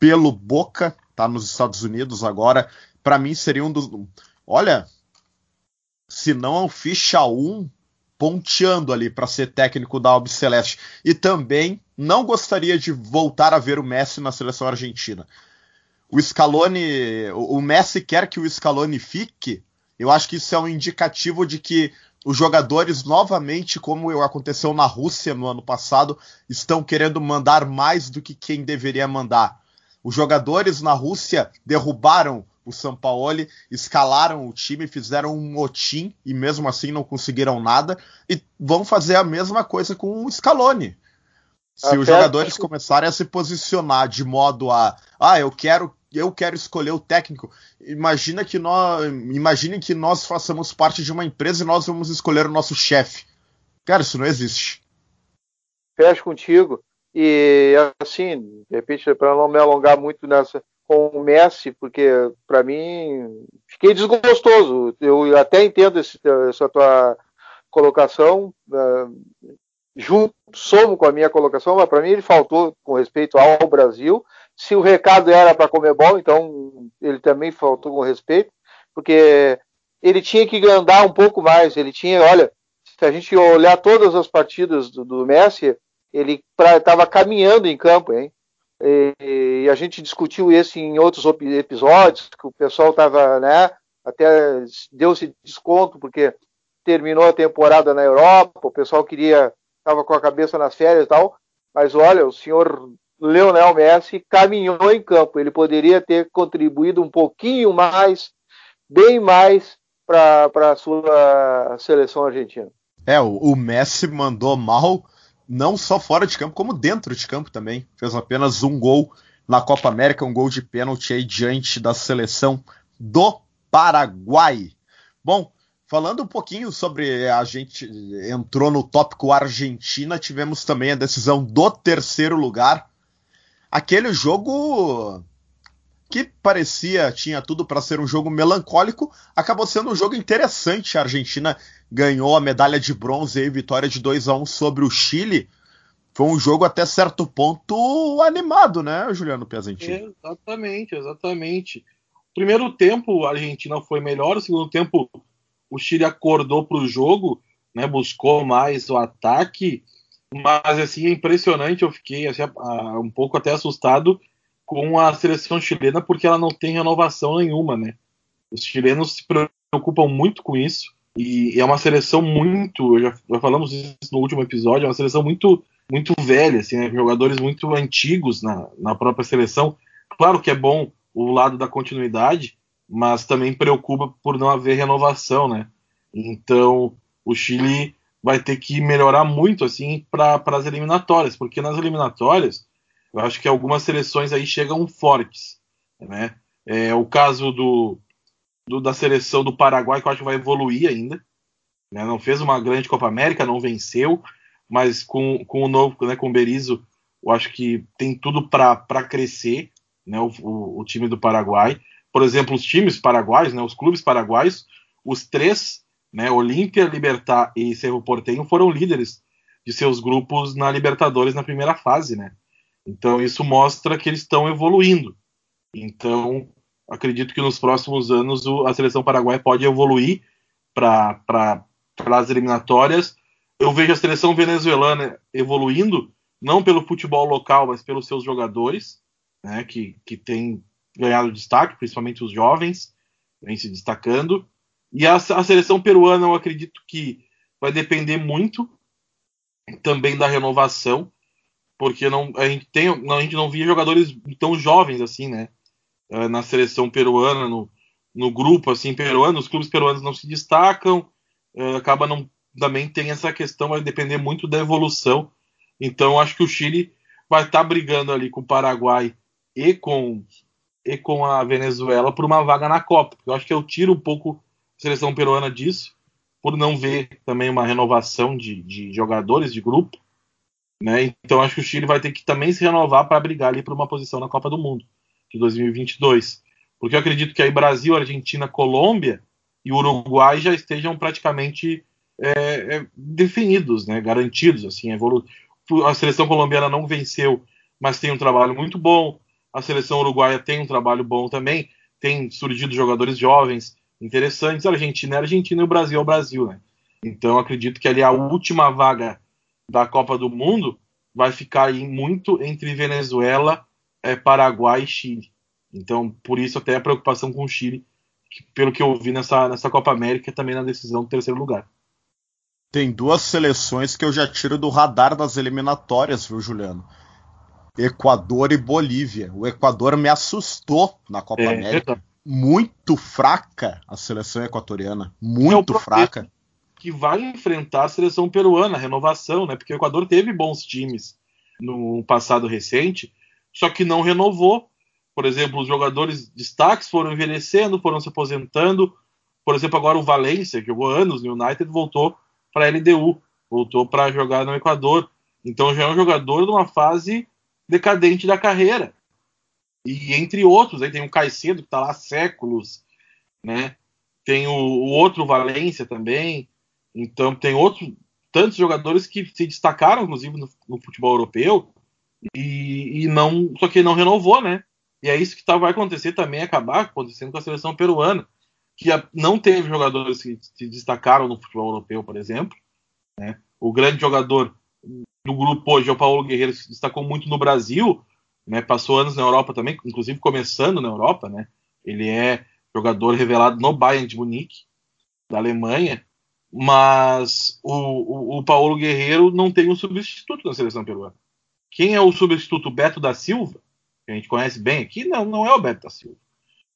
pelo Boca, tá nos Estados Unidos agora. Para mim seria um dos. Olha, se não é o ficha 1, ponteando ali para ser técnico da Albi Celeste. E também não gostaria de voltar a ver o Messi na seleção argentina. o Scaloni, o Messi quer que o Scaloni fique, eu acho que isso é um indicativo de que os jogadores, novamente, como aconteceu na Rússia no ano passado, estão querendo mandar mais do que quem deveria mandar. Os jogadores na Rússia derrubaram o Sampaoli, escalaram o time, fizeram um motim e mesmo assim não conseguiram nada e vão fazer a mesma coisa com o Scaloni. Se Até os jogadores que... começarem a se posicionar de modo a, ah, eu quero eu quero escolher o técnico. Imagina que nós, imagine que nós façamos parte de uma empresa e nós vamos escolher o nosso chefe. Cara, isso não existe. Fecho contigo. E assim, de repente, para não me alongar muito nessa com o Messi, porque para mim fiquei desgostoso. Eu até entendo esse, essa tua colocação, uh, junto, somo com a minha colocação, mas para mim ele faltou com respeito ao Brasil. Se o recado era para comer bom, então ele também faltou com respeito, porque ele tinha que andar um pouco mais. Ele tinha, olha, se a gente olhar todas as partidas do, do Messi, ele estava caminhando em campo, hein? E, e, a gente discutiu isso em outros episódios, que o pessoal estava, né? Até deu-se desconto porque terminou a temporada na Europa, o pessoal queria, estava com a cabeça nas férias e tal. Mas olha, o senhor Leonel Messi caminhou em campo. Ele poderia ter contribuído um pouquinho mais, bem mais, para a sua seleção argentina. É, o, o Messi mandou mal não só fora de campo, como dentro de campo também. Fez apenas um gol na Copa América, um gol de pênalti aí diante da seleção do Paraguai. Bom, falando um pouquinho sobre a gente entrou no tópico Argentina, tivemos também a decisão do terceiro lugar. Aquele jogo que parecia tinha tudo para ser um jogo melancólico, acabou sendo um jogo interessante. A Argentina ganhou a medalha de bronze e vitória de 2 a 1 sobre o Chile. Foi um jogo até certo ponto animado, né, Juliano Piazentini? Exatamente, exatamente. Primeiro tempo a Argentina foi melhor, o segundo tempo o Chile acordou para o jogo, né, buscou mais o ataque, mas assim é impressionante, eu fiquei assim, um pouco até assustado com a seleção chilena porque ela não tem renovação nenhuma, né? Os chilenos se preocupam muito com isso. E é uma seleção muito, já, falamos isso no último episódio, é uma seleção muito muito velha, assim, né? jogadores muito antigos na, na própria seleção. Claro que é bom o lado da continuidade, mas também preocupa por não haver renovação, né? Então o Chile vai ter que melhorar muito assim para as eliminatórias, porque nas eliminatórias eu acho que algumas seleções aí chegam fortes, né? É o caso do do, da seleção do Paraguai, que eu acho que vai evoluir ainda. Né? Não fez uma grande Copa América, não venceu, mas com, com o novo, né, com o Berizzo, eu acho que tem tudo para crescer, né, o, o, o, time do Paraguai. Por exemplo, os times paraguaios, né, os clubes paraguaios, os três, né, Olímpia, Libertar e Cerro Porteño, foram líderes de seus grupos na Libertadores na primeira fase, né? Então isso mostra que eles estão evoluindo. Então acredito que nos próximos anos a seleção paraguaia pode evoluir para as eliminatórias. Eu vejo a seleção venezuelana evoluindo, não pelo futebol local, mas pelos seus jogadores, né, que, que tem ganhado destaque, principalmente os jovens, vem se destacando. E a, a seleção peruana, eu acredito que vai depender muito também da renovação, porque não, a, gente tem, a gente não via jogadores tão jovens assim, né? uh, na seleção peruana, no, no grupo assim peruano, os clubes peruanos não se destacam, uh, acaba não também tem essa questão, vai depender muito da evolução. Então acho que o Chile vai estar tá brigando ali com o Paraguai e com e com a Venezuela por uma vaga na Copa. Eu acho que eu tiro um pouco seleção peruana disso, por não ver também uma renovação de, de jogadores de grupo. Né? Então acho que o Chile vai ter que também se renovar para brigar ali por uma posição na Copa do Mundo de 2022. Porque eu acredito que aí Brasil, Argentina, Colômbia e Uruguai já estejam praticamente é, é, definidos, né, garantidos. Assim, a seleção colombiana não venceu, mas tem um trabalho muito bom. A seleção uruguaia tem um trabalho bom também. Tem surgido jogadores jovens interessantes. A Argentina é a Argentina e o Brasil é o Brasil. Né? Então acredito que ali a última vaga da Copa do Mundo vai ficar aí muito entre Venezuela é, Paraguai e Chile. Então, por isso até a preocupação com o Chile, que, pelo que eu vi nessa, nessa Copa América, também na decisão do terceiro lugar. Tem duas seleções que eu já tiro do radar das eliminatórias, viu, Juliano? Equador e Bolívia. O Equador me assustou na Copa é, América. Muito fraca a seleção equatoriana. Muito é fraca. Que vai enfrentar a seleção peruana, a renovação, né? Porque o Equador teve bons times no passado recente, só que não renovou. Por exemplo, os jogadores destaques foram envelhecendo, foram se aposentando. Por exemplo, agora o Valência, que jogou anos no United, voltou para a LDU, voltou para jogar no Equador. Então já é um jogador de uma fase decadente da carreira. E entre outros, aí tem o Caicedo, que está lá há séculos, né? Tem o, o outro Valência também. Então tem outros tantos jogadores que se destacaram, inclusive, no, no futebol europeu, e, e, não. Só que não renovou, né? E é isso que tá, vai acontecer também, acabar acontecendo com a seleção peruana, que a, não teve jogadores que se destacaram no futebol europeu, por exemplo. Né? O grande jogador do grupo hoje é o Paulo Guerreiro, que se destacou muito no Brasil, né? passou anos na Europa também, inclusive começando na Europa. Né? Ele é jogador revelado no Bayern de Munique, da Alemanha, mas o, o, o Paulo Guerreiro não tem um substituto na seleção peruana. Quem é o substituto Beto da Silva? que a gente conhece bem aqui, não, não é o Beto da Silva.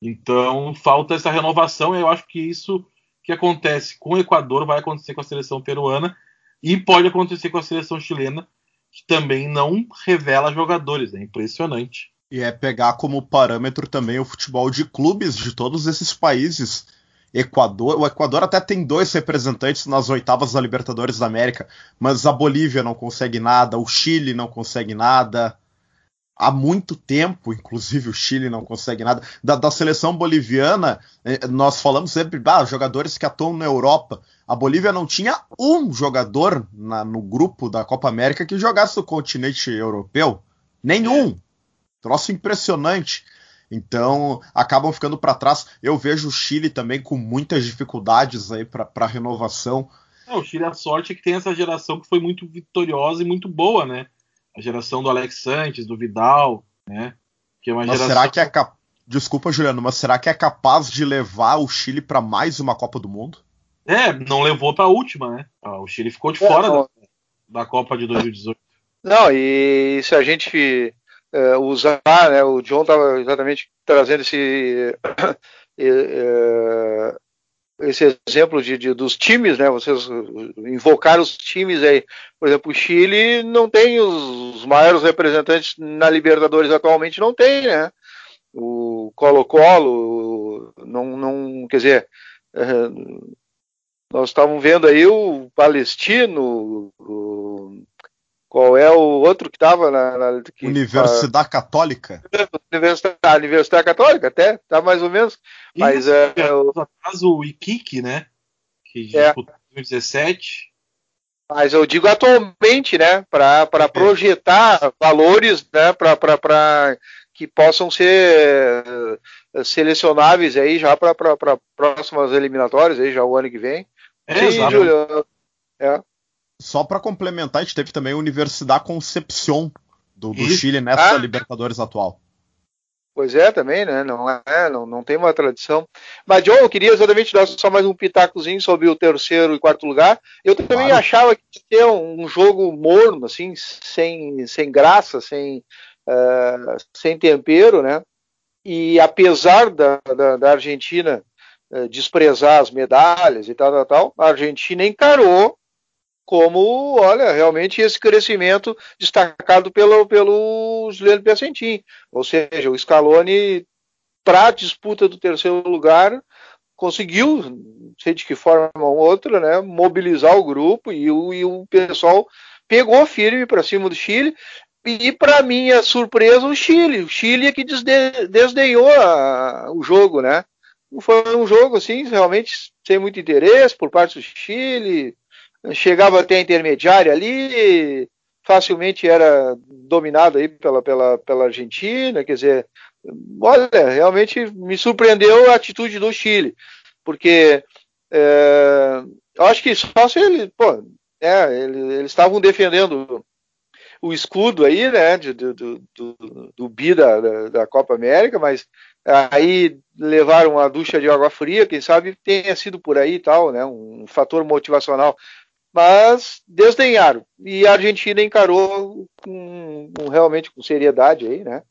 Então falta essa renovação, e eu acho que isso que acontece com o Equador vai acontecer com a seleção peruana e pode acontecer com a seleção chilena, que também não revela jogadores, é impressionante. E é pegar como parâmetro também o futebol de clubes de todos esses países. Equador, o Equador até tem dois representantes nas oitavas da Libertadores da América, mas a Bolívia não consegue nada, o Chile não consegue nada há muito tempo, inclusive o Chile não consegue nada. Da, da seleção boliviana, eh, nós falamos sempre, ah, jogadores que atuam na Europa. A Bolívia não tinha um jogador na, no grupo da Copa América que jogasse no continente europeu. Nenhum. Troço impressionante. Então acabam ficando para trás. Eu vejo o Chile também com muitas dificuldades aí para renovação. É, o Chile a sorte é que tem essa geração que foi muito vitoriosa e muito boa, né? A geração do Alex Sanches, do Vidal, né? Que é uma mas geração... será que é cap... Desculpa, Juliano, mas será que é capaz de levar o Chile para mais uma Copa do Mundo? É, não levou para a última, né? Ah, o Chile ficou de é, fora da, da, Copa de 2018. Não, e se a gente uh, usar, né? O John estava exatamente trazendo esse uh, esse exemplo de, de, dos times, né? Vocês invocaram os times aí. Por exemplo, o Chile não tem os, os maiores representantes na Libertadores atualmente, não tem, né? O Colo-Colo, não, não, quer dizer, é, nós estávamos vendo aí o Palestino, o, qual é o outro que estava na, na que, Universidade a, Católica? Universidade, Universidade Católica, até, tá mais ou menos. Mas é, é o caso o Iquique, né? Que é. disputou em 2017. Mas eu digo atualmente, né? Para é. projetar valores, né? Para que possam ser eh, selecionáveis aí já para próximas eliminatórias aí já o ano que vem. É, Sim, Júlio. É só para complementar, a gente teve também a Universidade Concepción do, do Chile nessa ah. Libertadores atual. Pois é, também, né? Não é, não, não tem uma tradição. Mas, John, eu queria exatamente dar só mais um pitacozinho sobre o terceiro e quarto lugar. Eu também claro. achava que ter um, jogo morno, assim, sem, sem graça, sem, uh, sem tempero, né? E apesar da, da, da Argentina uh, desprezar as medalhas e tal, tal, tal, a Argentina encarou como, olha, realmente esse crescimento destacado pelo, pelo Juliano Piacentin. Ou seja, o Scaloni, para a disputa do terceiro lugar, conseguiu, não sei de que forma ou outra, né, mobilizar o grupo e o, e o pessoal pegou firme para cima do Chile. E, para minha surpresa, o Chile. O Chile é que desde, desdenhou a, o jogo, né? Foi um jogo, assim, realmente sem muito interesse por parte do Chile chegava até a intermediária ali, facilmente era dominado aí pela, pela, pela Argentina, quer dizer, olha, realmente me surpreendeu a atitude do Chile, porque é, eu acho que só se ele, pô, é, eles estavam defendendo o escudo aí, né, do, do, do, do bi da, da, Copa América, mas aí levaram uma ducha de água fria, quem sabe tenha sido por aí tal, né, um fator motivacional. Mas desdenharam. E a Argentina encarou com, com realmente com seriedade aí, né?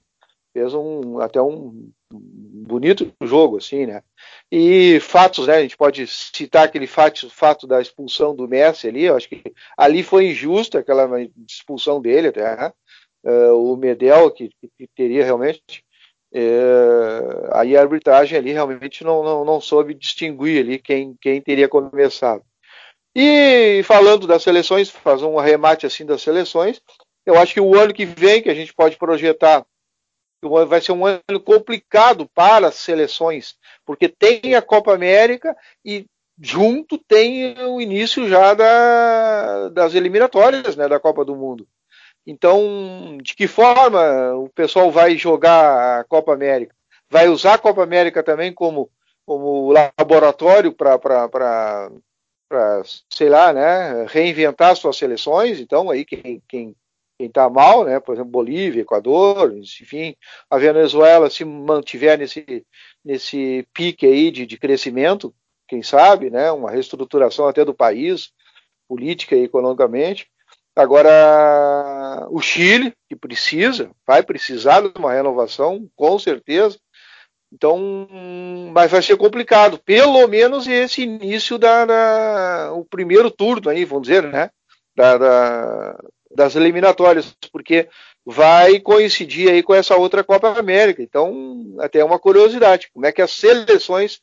Fez um, até um bonito jogo, assim, né? E fatos, né? A gente pode citar aquele fato, fato da expulsão do Messi ali. Eu acho que ali foi injusta aquela expulsão dele, até. Né? Uh, o Medel, que, que teria realmente. Uh, aí a arbitragem ali realmente não, não, não soube distinguir ali quem, quem teria começado. E falando das seleções, fazer um arremate assim das seleções, eu acho que o ano que vem que a gente pode projetar vai ser um ano complicado para as seleções, porque tem a Copa América e junto tem o início já da, das eliminatórias né, da Copa do Mundo. Então, de que forma o pessoal vai jogar a Copa América? Vai usar a Copa América também como, como laboratório para, sei lá, né, reinventar suas seleções? Então, aí quem, quem quem está mal, né? Por exemplo, Bolívia, Equador, enfim, a Venezuela se mantiver nesse, nesse pique aí de, de crescimento, quem sabe, né? Uma reestruturação até do país, política e economicamente. Agora, o Chile, que precisa, vai precisar de uma renovação, com certeza. Então, mas vai ser complicado. Pelo menos esse início da, da o primeiro turno aí, vamos dizer, né? Da, da, das eliminatórias, porque vai coincidir aí com essa outra Copa América. Então, até uma curiosidade, como é que as seleções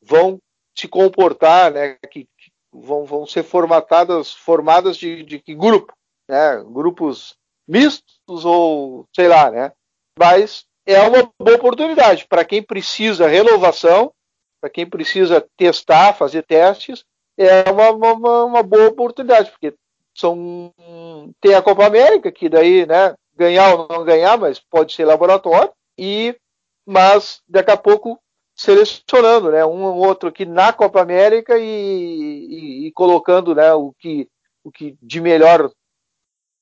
vão se comportar, né? Que, que vão, vão ser formatadas, formadas de, de que grupo, né? Grupos mistos ou sei lá, né? Mas é uma boa oportunidade para quem precisa renovação, para quem precisa testar, fazer testes, é uma, uma, uma boa oportunidade, porque são tem a Copa América, que daí, né, ganhar ou não ganhar, mas pode ser laboratório, e mas daqui a pouco selecionando, né, um ou outro aqui na Copa América e, e, e colocando, né, o que o que de melhor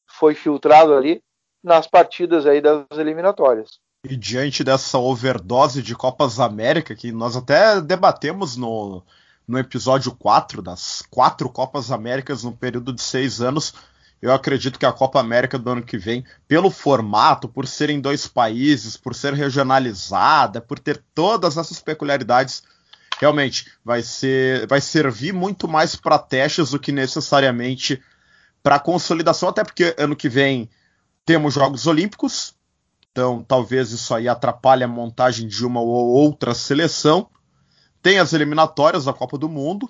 foi filtrado ali nas partidas aí das eliminatórias. E diante dessa overdose de Copas América, que nós até debatemos no, no episódio 4 das quatro Copas Américas no período de seis anos. Eu acredito que a Copa América do ano que vem, pelo formato, por ser em dois países, por ser regionalizada, por ter todas essas peculiaridades, realmente vai ser, vai servir muito mais para testes do que necessariamente para consolidação, até porque ano que vem temos Jogos Olímpicos, então talvez isso aí atrapalhe a montagem de uma ou outra seleção. Tem as eliminatórias da Copa do Mundo.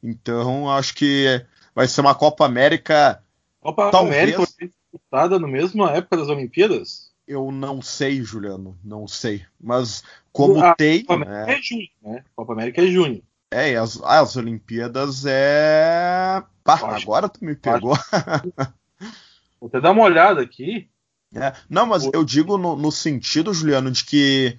Então, acho que vai ser uma Copa América. Copa talvez... América disputada na mesma época das Olimpíadas? Eu não sei, Juliano, não sei. Mas como a tem. Copa América é, é junho, né? Copa América é junho. É, as, as Olimpíadas é. Pá, agora tu me pegou. Vou até dar uma olhada aqui. É, não, mas eu digo no, no sentido, Juliano, de que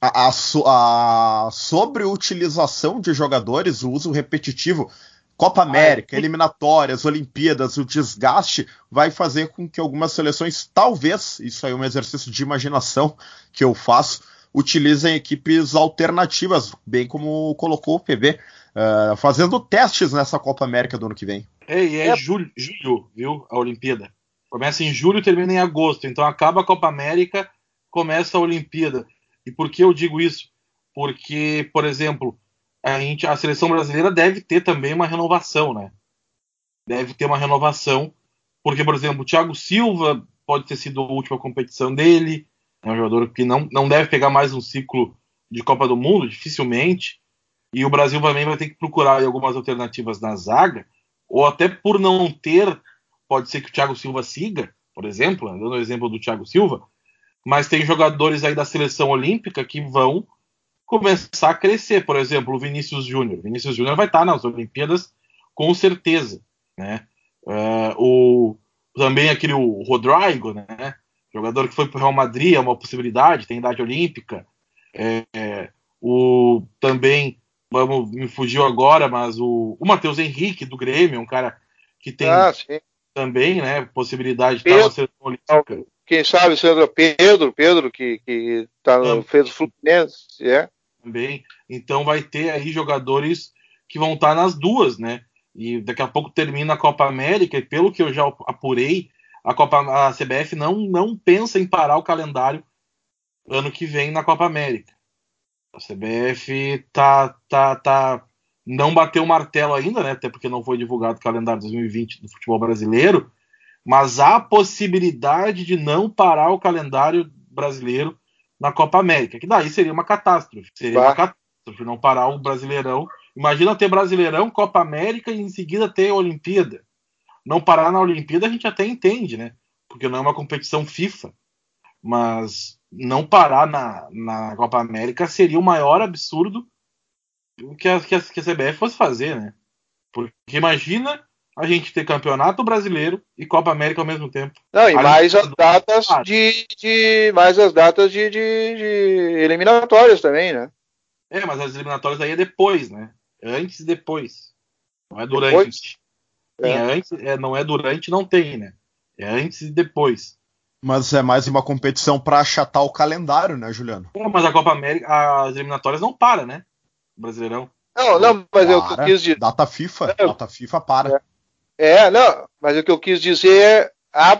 a, a, a sobreutilização de jogadores, o uso repetitivo, Copa América, eliminatórias, Olimpíadas, o desgaste vai fazer com que algumas seleções, talvez, isso aí é um exercício de imaginação que eu faço, utilizem equipes alternativas, bem como colocou o PB, uh, fazendo testes nessa Copa América do ano que vem. É, e é, é. Julho, julho, viu, a Olimpíada. Começa em julho termina em agosto, então acaba a Copa América, começa a Olimpíada. E por que eu digo isso? Porque, por exemplo, a, gente, a seleção brasileira deve ter também uma renovação, né? Deve ter uma renovação, porque, por exemplo, o Thiago Silva pode ter sido a última competição dele, é um jogador que não, não deve pegar mais um ciclo de Copa do Mundo, dificilmente. E o Brasil também vai ter que procurar algumas alternativas na zaga, ou até por não ter, pode ser que o Thiago Silva siga, por exemplo, dando o exemplo do Thiago Silva, mas tem jogadores aí da seleção olímpica que vão começar a crescer. Por exemplo, o Vinícius Júnior. Vinícius Júnior vai estar nas Olimpíadas com certeza, né? Uh, o também aquele o Rodrigo, né? Jogador que foi para o Real Madrid, é uma possibilidade, tem idade olímpica. É, o também vamos me fugiu agora, mas o, o Matheus Henrique do Grêmio, um cara que tem ah, também, né? Possibilidade de Pedro, estar na seleção olímpica. Quem sabe, Sandro Pedro, Pedro, que, que tá no, fez o Fluminense, é. Também. Então vai ter aí jogadores que vão estar nas duas, né? E daqui a pouco termina a Copa América, e pelo que eu já apurei, a, Copa, a CBF não, não pensa em parar o calendário ano que vem na Copa América. A CBF tá, tá, tá, não bateu o martelo ainda, né? Até porque não foi divulgado o calendário 2020 do futebol brasileiro, mas há possibilidade de não parar o calendário brasileiro na Copa América, que daí seria uma catástrofe. Seria bah. uma catástrofe não parar o Brasileirão. Imagina ter Brasileirão, Copa América e em seguida ter Olimpíada. Não parar na Olimpíada a gente até entende, né? Porque não é uma competição FIFA. Mas não parar na, na Copa América seria o maior absurdo que a, que a, que a CBF fosse fazer, né? Porque imagina a gente ter campeonato brasileiro e Copa América ao mesmo tempo. Não, e mais as datas de, de, mais as datas de, de, de, eliminatórias também, né? É, mas as eliminatórias aí é depois, né? Antes e depois. Não é durante. É. É antes, é, não é durante, não tem, né? É antes e depois. Mas é mais uma competição para achatar o calendário, né, Juliano? É, mas a Copa América, as eliminatórias não para, né? Brasileirão. Não, não, mas para. eu quis dizer. Data FIFA, é. data FIFA para. É. é, não, mas o que eu quis dizer é ah,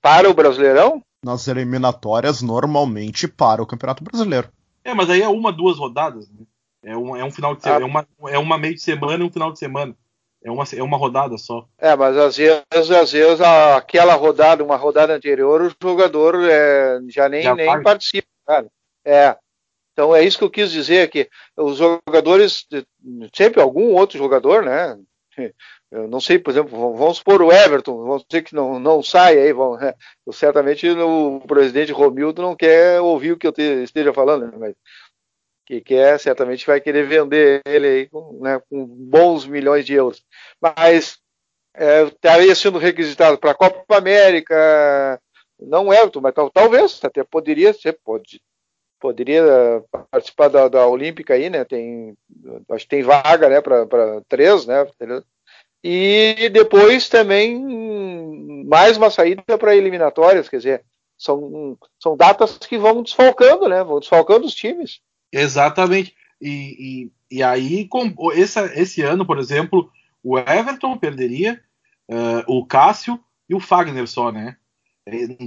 para o Brasileirão? Nas eliminatórias, normalmente para o Campeonato Brasileiro. É, mas aí é uma, duas rodadas. Né? É, um, é um final de semana, ah. é, uma, é uma meio de semana e um final de semana. É uma, é uma rodada só. É, mas às vezes, às vezes aquela rodada, uma rodada anterior, o jogador é, já nem, já nem participa, cara. É. Então é isso que eu quis dizer, que os jogadores, sempre algum outro jogador, né? Eu não sei, por exemplo, vamos supor o Everton, vamos dizer que não, não sai aí, vamos, né? certamente o presidente Romildo não quer ouvir o que eu te, esteja falando, né? mas que quer, certamente vai querer vender ele aí com, né, com bons milhões de euros. Mas é, estaria sendo requisitado para a Copa América, não é, mas tal, talvez, até poderia ser, pode, poderia participar da, da Olímpica aí, né? Tem, acho que tem vaga, né, para três, né? E depois também mais uma saída para eliminatórias, quer dizer, são, são datas que vão desfalcando, né? Vão desfalcando os times. Exatamente. E, e, e aí, com, esse, esse ano, por exemplo, o Everton perderia, uh, o Cássio e o Fagner só, né?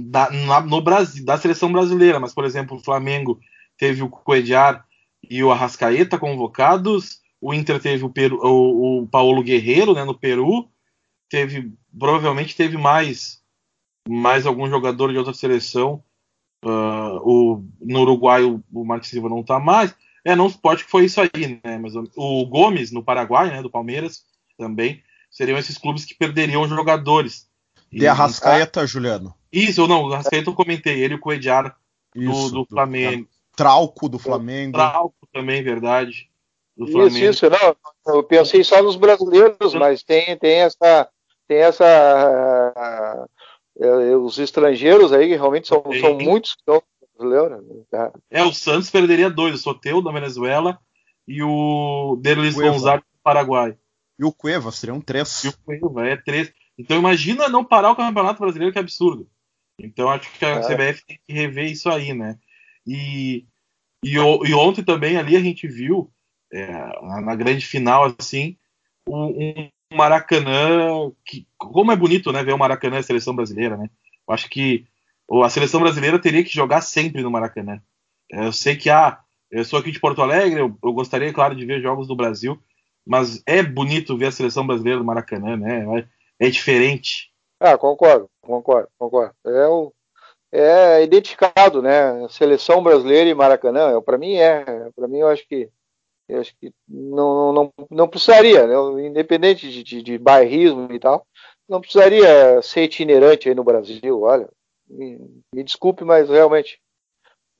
Da, na, no Brasil, da seleção brasileira, mas, por exemplo, o Flamengo teve o Coediar e o Arrascaeta convocados, o Inter teve o, Peru, o, o Paulo Guerreiro né, no Peru, teve provavelmente teve mais mais algum jogador de outra seleção Uh, o, no Uruguai o, o Marcos Silva não está mais. É, não pode que foi isso aí, né? Mas o Gomes no Paraguai, né? Do Palmeiras também seriam esses clubes que perderiam jogadores. De Arrascaeta, Juliano. Isso, não, o Arrascaeta eu comentei, ele e o Coediar do, do, Flamengo. Trauco do Flamengo. Trauco também, verdade. Do isso, Flamengo. isso, não. Eu pensei só nos brasileiros, mas tem, tem essa. Tem essa é, é, os estrangeiros aí, que realmente são, são muitos que estão brasileiros. Né? É, o Santos perderia dois, o Soteu da Venezuela e o Derlis Gonzaga do Paraguai. E o Cueva, seriam três. E o Cueva, é três. Então imagina não parar o Campeonato Brasileiro, que absurdo. Então acho que a. CBF tem que rever isso aí, né? E, e, e ontem também ali a gente viu, é, na grande final, assim, um, Maracanã, que, como é bonito, né, ver o Maracanã e a seleção brasileira, né? Eu acho que a seleção brasileira teria que jogar sempre no Maracanã. É, eu sei que ah, eu sou aqui de Porto Alegre, eu, eu gostaria, claro, de ver jogos do Brasil, mas é bonito ver a seleção brasileira no Maracanã, né? É, é diferente. Ah, concordo, concordo, concordo. É, o, é identificado, né? Seleção brasileira e Maracanã, é, para mim é, para mim eu acho que eu acho que não, não, não precisaria, né? independente de, de, de, bairrismo e tal, não precisaria ser itinerante aí no Brasil. Olha, me, me desculpe, mas realmente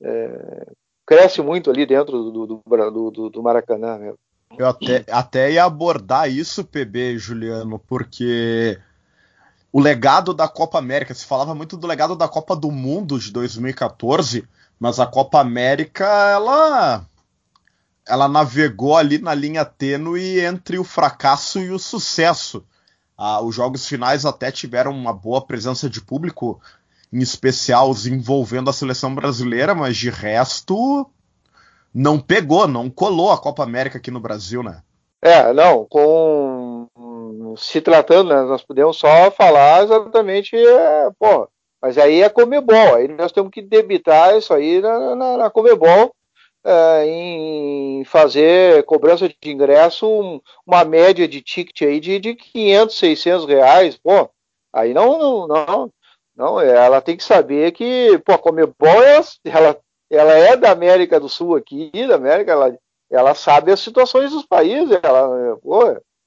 é, cresce muito ali dentro do, do, do, do Maracanã mesmo. Eu até, até ia abordar isso, PB, Juliano, porque o legado da Copa América, se falava muito do legado da Copa do Mundo de 2014, mas a Copa América, ela ela navegou ali na linha tênue entre o fracasso e o sucesso. Ah, os jogos finais até tiveram uma boa presença de público, em especial os envolvendo a seleção brasileira, mas de resto não pegou, não colou a Copa América aqui no Brasil, né? É, não, com se tratando, né, nós podemos só falar exatamente, é, mas aí é Comebol, aí nós temos que debitar isso aí na, na, na Comebol, é, em fazer cobrança de ingresso um, uma média de ticket aí de, de 500, 600 reais, pô, aí não, não, não, não, ela tem que saber que, pô, a Comebol, é, ela, ela é da América do Sul aqui, da América, ela, ela sabe as situações dos países, ela, pô,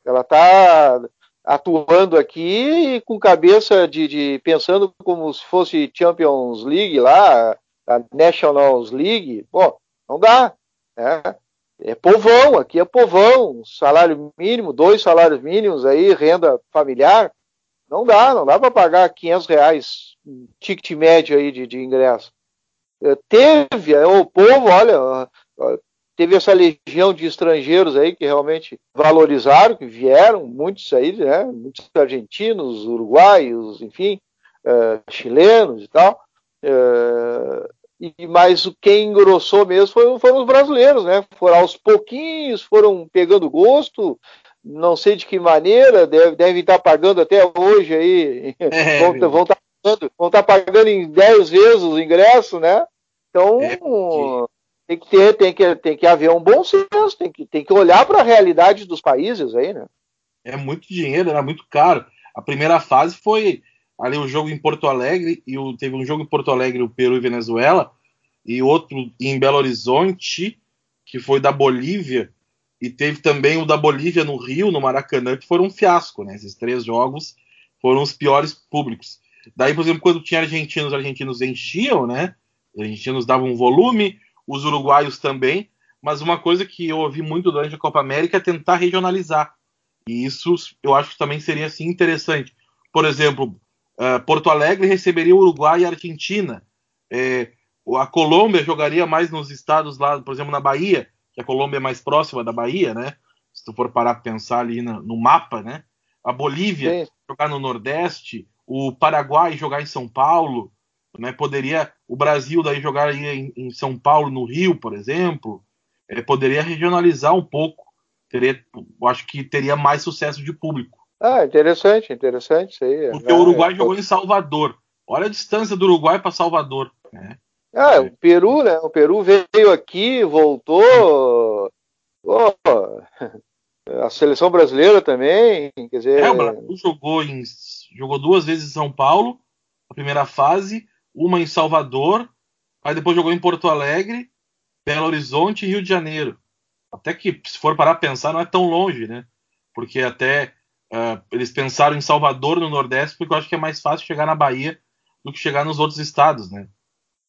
ela tá atuando aqui com cabeça de, de, pensando como se fosse Champions League lá, a National League, pô, não dá, né? É povão, aqui é povão, salário mínimo, dois salários mínimos aí, renda familiar, não dá, não dá para pagar 500 reais, ticket médio aí de, de ingresso. É, teve, é, o povo, olha, teve essa legião de estrangeiros aí que realmente valorizaram, que vieram, muitos aí, né, muitos argentinos, uruguaios, enfim, uh, chilenos e tal. Uh, e, mas quem engrossou mesmo foram, foram, os brasileiros, né? Foram aos pouquinhos, foram pegando gosto, não sei de que maneira, deve, devem estar pagando até hoje aí, é, vão, vão, estar pagando, vão estar pagando em 10 vezes os ingressos, né? Então, é, tem que ter, tem que, tem que haver um bom senso, tem que, tem que olhar para a realidade dos países aí, né? É muito dinheiro, era muito caro. A primeira fase foi ali o jogo em Porto Alegre, e o, teve um jogo em Porto Alegre, o Peru e Venezuela, e outro em Belo Horizonte, que foi da Bolívia, e teve também o da Bolívia no Rio, no Maracanã, que foram um fiasco, né? Esses três jogos foram os piores públicos. Daí, por exemplo, quando tinha argentinos, os argentinos enchiam, né? Os argentinos davam um volume, os uruguaios também, mas uma coisa que eu ouvi muito durante a Copa América é tentar regionalizar. E isso eu acho que também seria assim interessante. Por exemplo, uh, Porto Alegre receberia o Uruguai e a Argentina. É, a Colômbia jogaria mais nos estados lá, por exemplo, na Bahia, que a Colômbia é mais próxima da Bahia, né? Se tu for parar para pensar ali no, no, mapa, né? A Bolívia Sim. jogar no Nordeste, o Paraguai jogar em São Paulo, né? Poderia o Brasil daí jogar em, em São Paulo, no Rio, por exemplo. É, poderia regionalizar um pouco. Teria, acho que teria mais sucesso de público. Ah, interessante, interessante isso aí. Porque ah, o Uruguai é, jogou em Salvador. Olha a distância do Uruguai para Salvador. Né? Ah, o Peru, né? O Peru veio aqui, voltou. Oh, a seleção brasileira também, quer dizer. É, o Brasil jogou, em, jogou duas vezes em São Paulo, a primeira fase, uma em Salvador, aí depois jogou em Porto Alegre, Belo Horizonte e Rio de Janeiro. Até que, se for parar a pensar, não é tão longe, né? Porque até uh, eles pensaram em Salvador, no Nordeste, porque eu acho que é mais fácil chegar na Bahia do que chegar nos outros estados, né?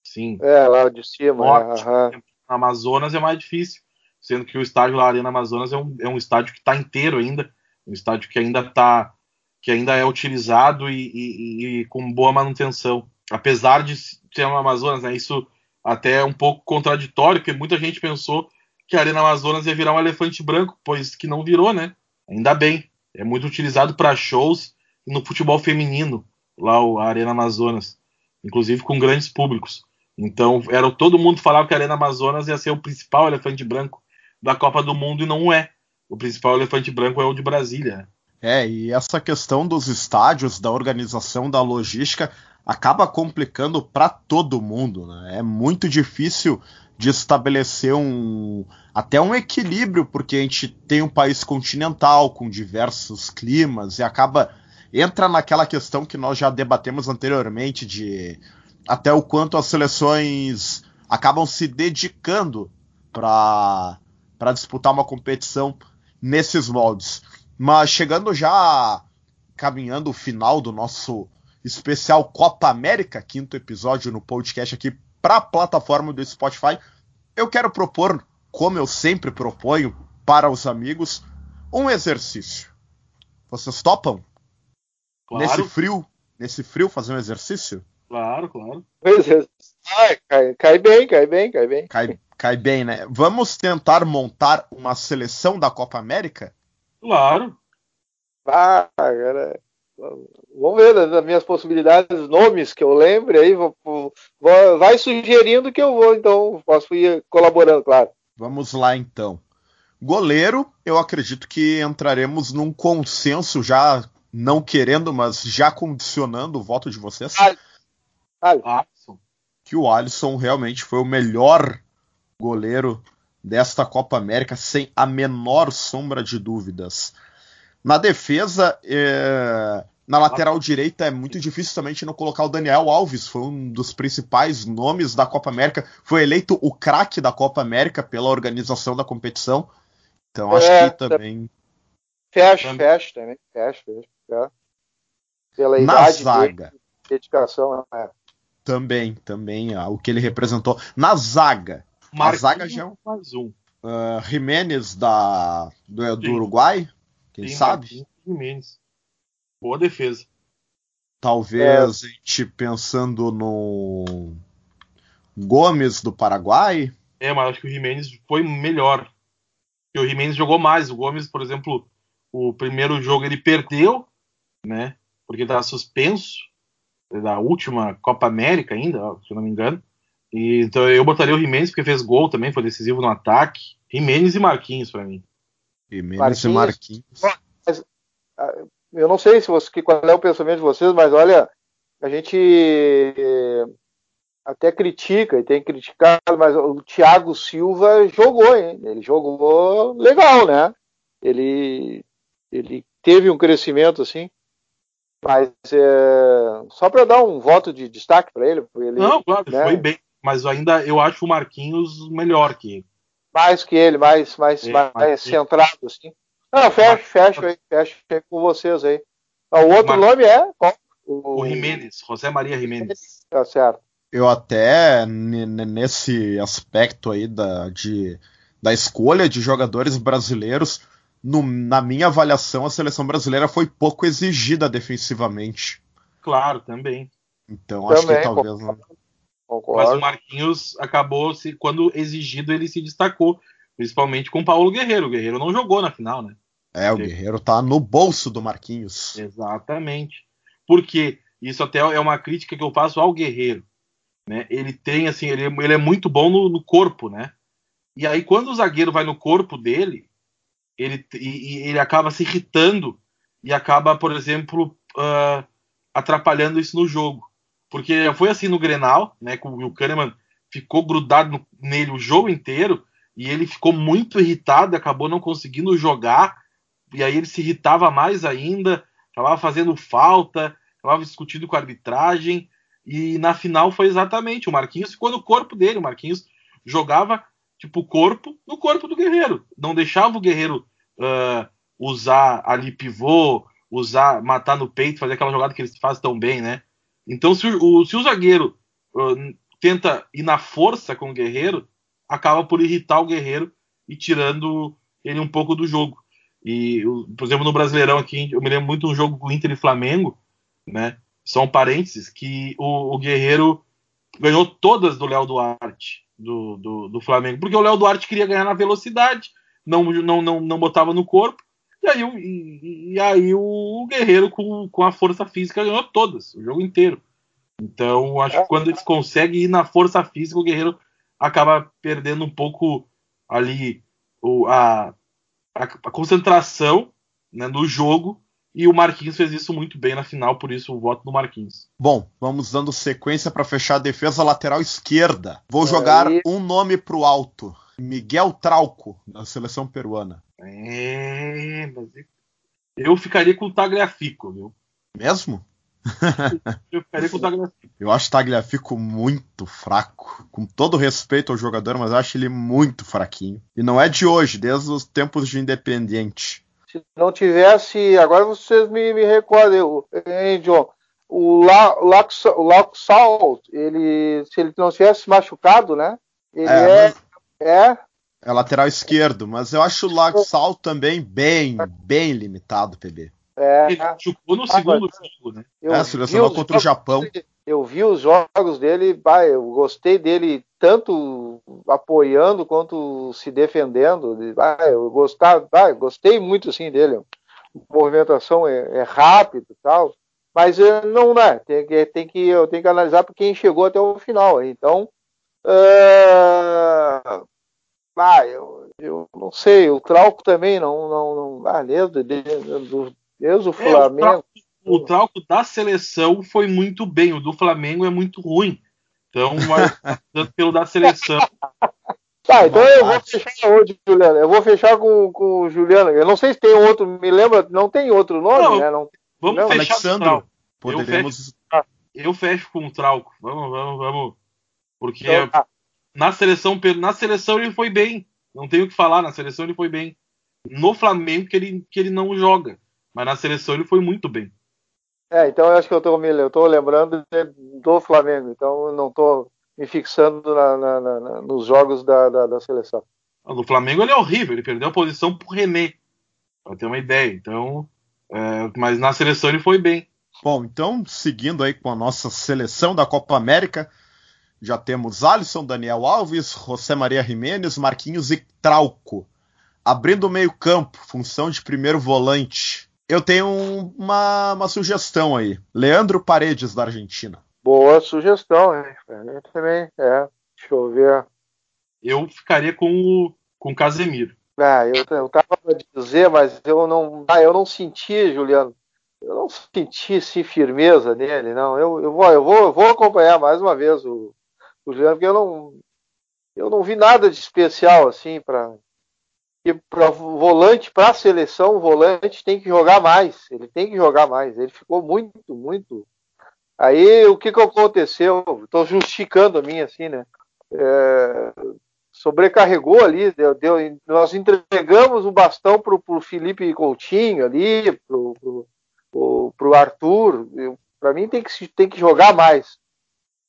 Sim. É, lá de cima. Norte, uhum. Amazonas é mais difícil, sendo que o estádio lá Arena Amazonas é um, é um estádio que está inteiro ainda, um estádio que ainda tá, que ainda é utilizado e, e, e com boa manutenção apesar de ser uma Amazonas, né, isso até é um pouco contraditório, porque muita gente pensou que a Arena Amazonas ia virar um elefante branco, pois que não virou, né? Ainda bem. É muito utilizado para shows no futebol feminino, lá a Arena Amazonas, inclusive com grandes públicos. Então, era todo mundo falava que a Arena Amazonas ia ser o principal elefante branco da Copa do Mundo e não é. O principal elefante branco é o de Brasília. Né? É, e essa questão dos estádios, da organização, da logística, acaba complicando para todo mundo. Né? É muito difícil de estabelecer um até um equilíbrio, porque a gente tem um país continental com diversos climas e acaba entra naquela questão que nós já debatemos anteriormente de até o quanto as seleções acabam se dedicando para para disputar uma competição nesses moldes. Mas chegando já caminhando o final do nosso especial Copa América, quinto episódio no podcast aqui para a plataforma do Spotify. Eu quero propor, como eu sempre proponho para os amigos, um exercício. Vocês topam? Claro. Nesse frio, nesse frio fazer um exercício? Claro, claro. Ah, cai, cai, bem, cai bem, cai bem. Cai, cai bem, né? Vamos tentar montar uma seleção da Copa América? Claro. Ah, cara. Vamos ver das minhas possibilidades, nomes que eu lembre aí. Vou, vou, vai sugerindo que eu vou, então posso ir colaborando, claro. Vamos lá então. Goleiro, eu acredito que entraremos num consenso já não querendo, mas já condicionando o voto de vocês. Alisson. Que o Alisson realmente foi o melhor goleiro desta Copa América, sem a menor sombra de dúvidas. Na defesa, é... na lateral direita, é muito difícil também não colocar o Daniel Alves, foi um dos principais nomes da Copa América, foi eleito o craque da Copa América pela organização da competição. Então acho é, que também. Fecha, fecha também, fecha, fecha. Pela Na idade zaga. Dele, dedicação, é. Também, também, o que ele representou. Na zaga. a zaga já é mais um. Uh, Jimenez da, do, do Uruguai, quem Sim, sabe? Jimenez. Boa defesa. Talvez é. a gente pensando no Gomes do Paraguai. É, mas acho que o Jimenez foi melhor. Porque o Jimenez jogou mais. O Gomes, por exemplo, o primeiro jogo ele perdeu, né? Porque estava suspenso da última Copa América ainda, se eu não me engano. E, então eu botaria o Jimenez porque fez gol também, foi decisivo no ataque. Jimenez e Marquinhos para mim. Jimenez e Marquinhos. Mas, ah, eu não sei se você, qual é o pensamento de vocês, mas olha, a gente até critica e tem criticado, mas o Thiago Silva jogou, hein? Ele jogou legal, né? Ele, ele teve um crescimento assim, mas é, só para dar um voto de destaque para ele, ele, Não, claro, né? foi bem, mas ainda eu acho o Marquinhos melhor que ele. Mais que ele, mais, mais, é, mais, mais centrado, assim. Não, fecha, fecha aí, fecha com vocês aí. Ah, o outro Mar... nome é qual? O, o Jimenez, José Maria Jimenez. Tá certo eu até nesse aspecto aí da, de, da escolha de jogadores brasileiros, no, na minha avaliação, a seleção brasileira foi pouco exigida defensivamente. Claro, também. Então também, acho que talvez. Concordo. Mas o Marquinhos acabou, se, quando exigido, ele se destacou, principalmente com o Paulo Guerreiro. O Guerreiro não jogou na final, né? É, o Guerreiro tá no bolso do Marquinhos. Exatamente. Porque isso até é uma crítica que eu faço ao Guerreiro né? Ele tem assim, ele, ele é muito bom no, no, corpo, né? E aí quando o zagueiro vai no corpo dele, ele, e, e ele acaba se irritando e acaba, por exemplo, uh, atrapalhando isso no jogo. Porque foi assim no Grenal, né? O Kahneman ficou grudado no, nele o jogo inteiro e ele ficou muito irritado, acabou não conseguindo jogar, e aí ele se irritava mais ainda, acabava fazendo falta, acabava discutindo com a arbitragem, e na final foi exatamente. O Marquinhos ficou no corpo dele. O Marquinhos jogava tipo o corpo no corpo do Guerreiro. Não deixava o Guerreiro uh, usar ali pivô, usar, matar no peito, fazer aquela jogada que ele faz tão bem, né? Então, se o, se o zagueiro uh, tenta ir na força com o Guerreiro, acaba por irritar o Guerreiro e tirando ele um pouco do jogo. E, por exemplo, no Brasileirão aqui, eu me lembro muito de um jogo Inter e Flamengo, né? um parênteses, que o, o Guerreiro ganhou todas do Léo Duarte, do, do, do, Flamengo, porque o Léo Duarte queria ganhar na velocidade, não, não, não, não botava no corpo, e aí, e, e aí o Guerreiro, com, com a força física, ganhou todas, o jogo inteiro. Então, acho que quando eles conseguem ir na força física, o Guerreiro acaba perdendo um pouco ali o, a, a, a concentração né, no jogo e o Marquinhos fez isso muito bem na final, por isso o voto do Marquinhos. Bom, vamos dando sequência para fechar a defesa lateral esquerda. Vou jogar Aí. um nome pro alto. Miguel Trauco, da seleção peruana. É, mas eu ficaria com o Tagliafico, viu? Mesmo? eu ficaria com o Tagliafico. Eu acho o Tagliafico muito fraco. Com todo respeito ao jogador, mas eu acho ele muito fraquinho. E não é de hoje, desde os tempos de Independiente se não tivesse, agora vocês me, me recordem, hein, John, o Laxalt, ele, se ele não tivesse machucado, né? Ele é, é, é, é lateral esquerdo, mas eu acho o Laxalt também bem, bem limitado, PB. É. Ele machucou no segundo jogo, né? Eu é, selecionou contra o Japão. Eu vi os jogos dele, bah, eu gostei dele tanto apoiando quanto se defendendo. Bah, eu gostava, bah, gostei muito assim dele. movimentação é, é rápido e tal, mas não é, tem que, tem que, eu tenho que analisar para quem chegou até o final. Então, uh, ah, eu, eu não sei, o Trauco também não, não, não ah, desde, desde, desde o Flamengo. É, o, trauco, o Trauco da seleção foi muito bem, o do Flamengo é muito ruim. Então, tanto pelo da seleção. Tá, então eu vou fechar hoje, Juliano. Eu vou fechar com, com o Juliano. Eu não sei se tem outro, me lembra, não tem outro nome, não, né? Não, vamos não, fechar Alexandro, poderemos... eu, fecho, eu fecho com o Trauco. Vamos, vamos, vamos. Porque então, tá. Na seleção, na seleção ele foi bem. Não tenho o que falar, na seleção ele foi bem. No Flamengo que ele, que ele não joga. Mas na seleção ele foi muito bem. É, então eu acho que eu tô, eu tô lembrando do Flamengo, então eu não tô me fixando na, na, na, nos jogos da, da, da seleção. No Flamengo ele é horrível, ele perdeu a posição pro René, para ter uma ideia. Então, é, mas na seleção ele foi bem. Bom, então, seguindo aí com a nossa seleção da Copa América, já temos Alisson, Daniel Alves, José Maria Jimenez, Marquinhos e Trauco. Abrindo o meio-campo, função de primeiro volante. Eu tenho uma, uma sugestão aí. Leandro Paredes, da Argentina. Boa sugestão, hein? Eu também, é. Deixa eu ver. Eu ficaria com o com Casemiro. Ah, eu, eu tava pra dizer, mas eu não, ah, eu não senti, Juliano. Eu não senti assim, firmeza nele, não. Eu, eu, vou, eu, vou, eu vou acompanhar mais uma vez o Juliano, porque eu não, eu não vi nada de especial assim para para volante, para a seleção, o volante tem que jogar mais. Ele tem que jogar mais. Ele ficou muito, muito. Aí o que, que aconteceu? Estou justificando a minha assim, né? É, sobrecarregou ali, deu, deu, nós entregamos o bastão para o Felipe Coutinho ali, para o Arthur. Para mim tem que, tem que jogar mais.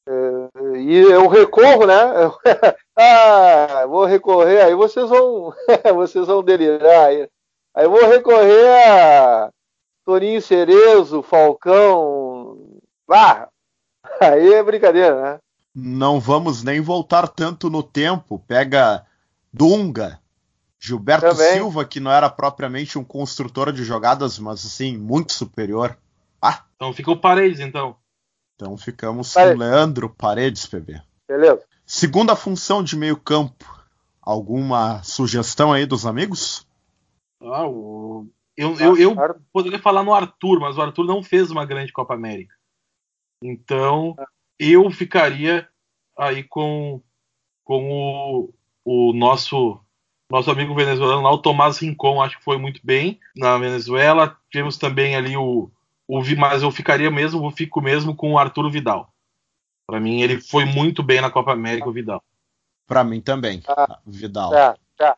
É, e eu recorro, né? ah, vou recorrer, aí vocês vão, vocês vão delirar. Aí, aí eu vou recorrer a Toninho Cerezo, Falcão. Ah, aí é brincadeira, né? Não vamos nem voltar tanto no tempo. Pega Dunga, Gilberto Também. Silva, que não era propriamente um construtor de jogadas, mas assim, muito superior. Ah. Então fica o Paredes, então. Então ficamos Paredes. com Leandro Paredes, PB. Beleza. Segunda função de meio campo. Alguma sugestão aí dos amigos? Ah, o... eu, eu, eu poderia falar no Arthur, mas o Arthur não fez uma grande Copa América. Então, eu ficaria aí com, com o, o nosso nosso amigo venezuelano lá, o Tomás Rincon, acho que foi muito bem na Venezuela. Tivemos também ali o mas eu ficaria mesmo, eu fico mesmo com o Arturo Vidal. Para mim, ele foi muito bem na Copa América, o Vidal. Para mim também, ah, Vidal. Tá, tá.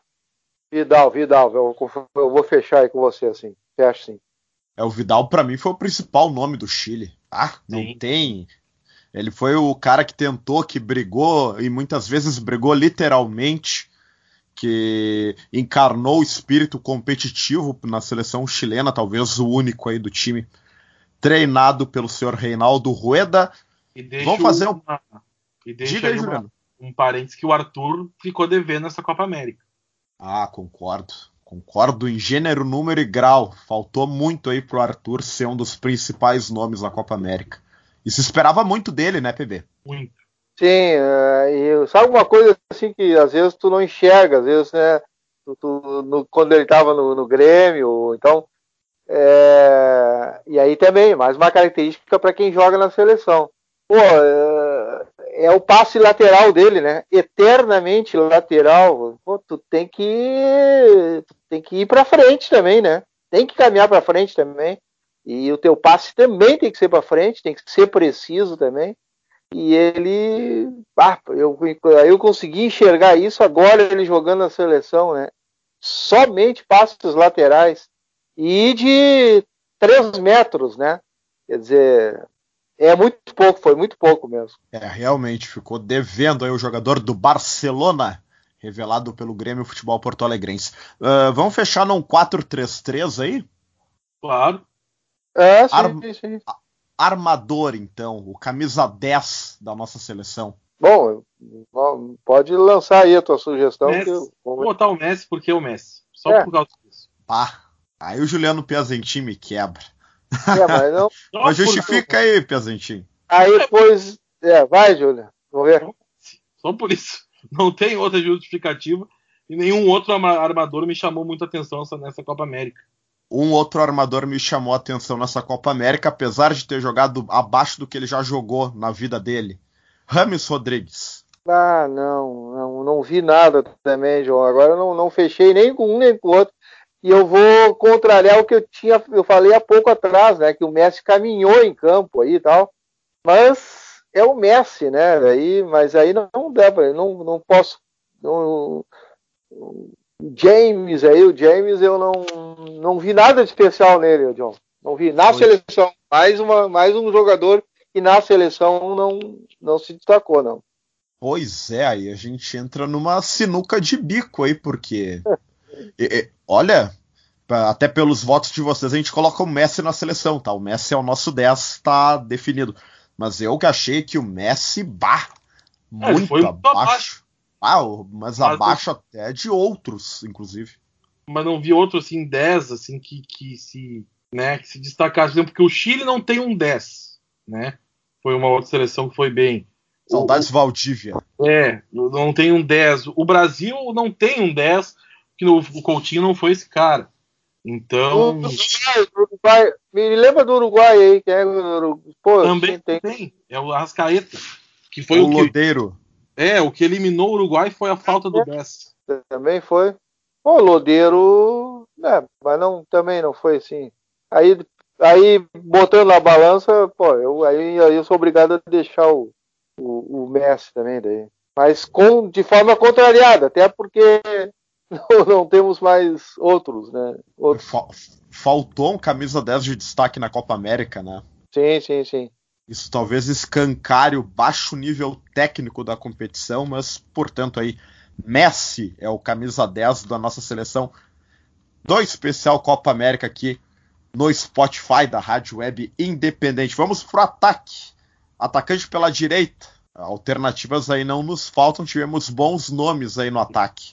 Vidal, Vidal, eu, eu, vou fechar aí com você assim. Fecha sim. É, o Vidal para mim foi o principal nome do Chile. Ah, não sim. tem. Ele foi o cara que tentou, que brigou e muitas vezes brigou literalmente, que encarnou o espírito competitivo na seleção chilena, talvez o único aí do time treinado pelo senhor Reinaldo Rueda. Vamos fazer um. Uma, e deixa aí, uma, um parênteses que o Arthur ficou devendo nessa Copa América. Ah, concordo. Concordo em gênero, número e grau. Faltou muito aí pro Arthur ser um dos principais nomes na Copa América. E se esperava muito dele, né, PB? Muito. Sim, uh, e sabe uma coisa assim que às vezes tu não enxerga, às vezes, né? Tu, tu, no, quando ele estava no, no Grêmio, então é, e aí também, mais uma característica para quem joga na seleção. Pô, é, é, o passe lateral dele, né? Eternamente lateral. Pô, tu tem que tem que ir para frente também, né? Tem que caminhar para frente também. E o teu passe também tem que ser para frente, tem que ser preciso também. E ele, ah, eu, eu consegui enxergar isso agora ele jogando na seleção, né? Somente passes laterais e de 3 metros, né? Quer dizer, é muito pouco, foi muito pouco mesmo. É, realmente ficou devendo aí o jogador do Barcelona, revelado pelo Grêmio Futebol Porto Alegrense. Uh, vamos fechar num 4-3-3 aí? Claro. É, sim, Ar sim. Armador, então, o camisa 10 da nossa seleção. Bom, pode lançar aí a tua sugestão. Messi. Eu... Vou botar o Messi porque é o Messi. Só é. por causa disso. Pá, Aí o Juliano Piazentin me quebra. É, mas não. Mas justifica aí, Piazentin. Aí depois. É, vai, Júlia. Vamos ver. Só por isso. Não tem outra justificativa. E nenhum outro arma- armador me chamou muita atenção nessa, Copa América. Um outro armador me chamou a atenção nessa Copa América, apesar de ter jogado abaixo do que ele já jogou na vida dele. Rames Rodrigues. Ah, não, não, não vi nada também, João. Agora eu não, não fechei nem com um nem com o outro. E eu vou contrariar o que eu tinha, eu falei há pouco atrás, né? Que o Messi caminhou em campo aí e tal. Mas é o Messi, né? Aí, mas aí não, não dá pra, não, não posso. Não, James aí, o James, eu não, não vi nada de especial nele, John. Não vi na seleção. Mais, uma, mais um jogador que na seleção não, não se destacou, não. Pois é, aí a gente entra numa sinuca de bico aí, porque. e- e- olha, até pelos votos de vocês, a gente coloca o Messi na seleção, tá? O Messi é o nosso 10, tá definido. Mas eu que achei que o Messi, bah, É, muito foi muito abaixo. Ah, o- mas Mas abaixo até de outros, inclusive. Mas não vi outro assim, 10, assim, que, que se. Né, que se destacasse. Porque o Chile não tem um 10, né? Foi uma outra seleção que foi bem. Saudades Valdívia. É, não tem um 10. O Brasil não tem um 10, que no- o Coutinho não foi esse cara. Então, Uruguai, Uruguai, me lembra do Uruguai aí, que é o. Pô, também tem. tem. É o Arrascaeta. Que foi o o que, Lodeiro. é, o que eliminou o Uruguai foi a falta do 10. Também foi. Pô, Lodeiro. Né, mas não, também não foi assim. Aí, aí botando na balança, pô, eu, aí, aí eu sou obrigado a deixar o, o, o Messi também daí. Mas com, de forma contrariada, até porque não, não temos mais outros, né? Outros. Fa- Faltou um camisa 10 de destaque na Copa América, né? Sim, sim, sim. Isso talvez escancare o baixo nível técnico da competição, mas, portanto, aí, Messi é o camisa 10 da nossa seleção do especial Copa América aqui no Spotify da Rádio Web Independente. Vamos pro ataque. Atacante pela direita. Alternativas aí não nos faltam, tivemos bons nomes aí no ataque.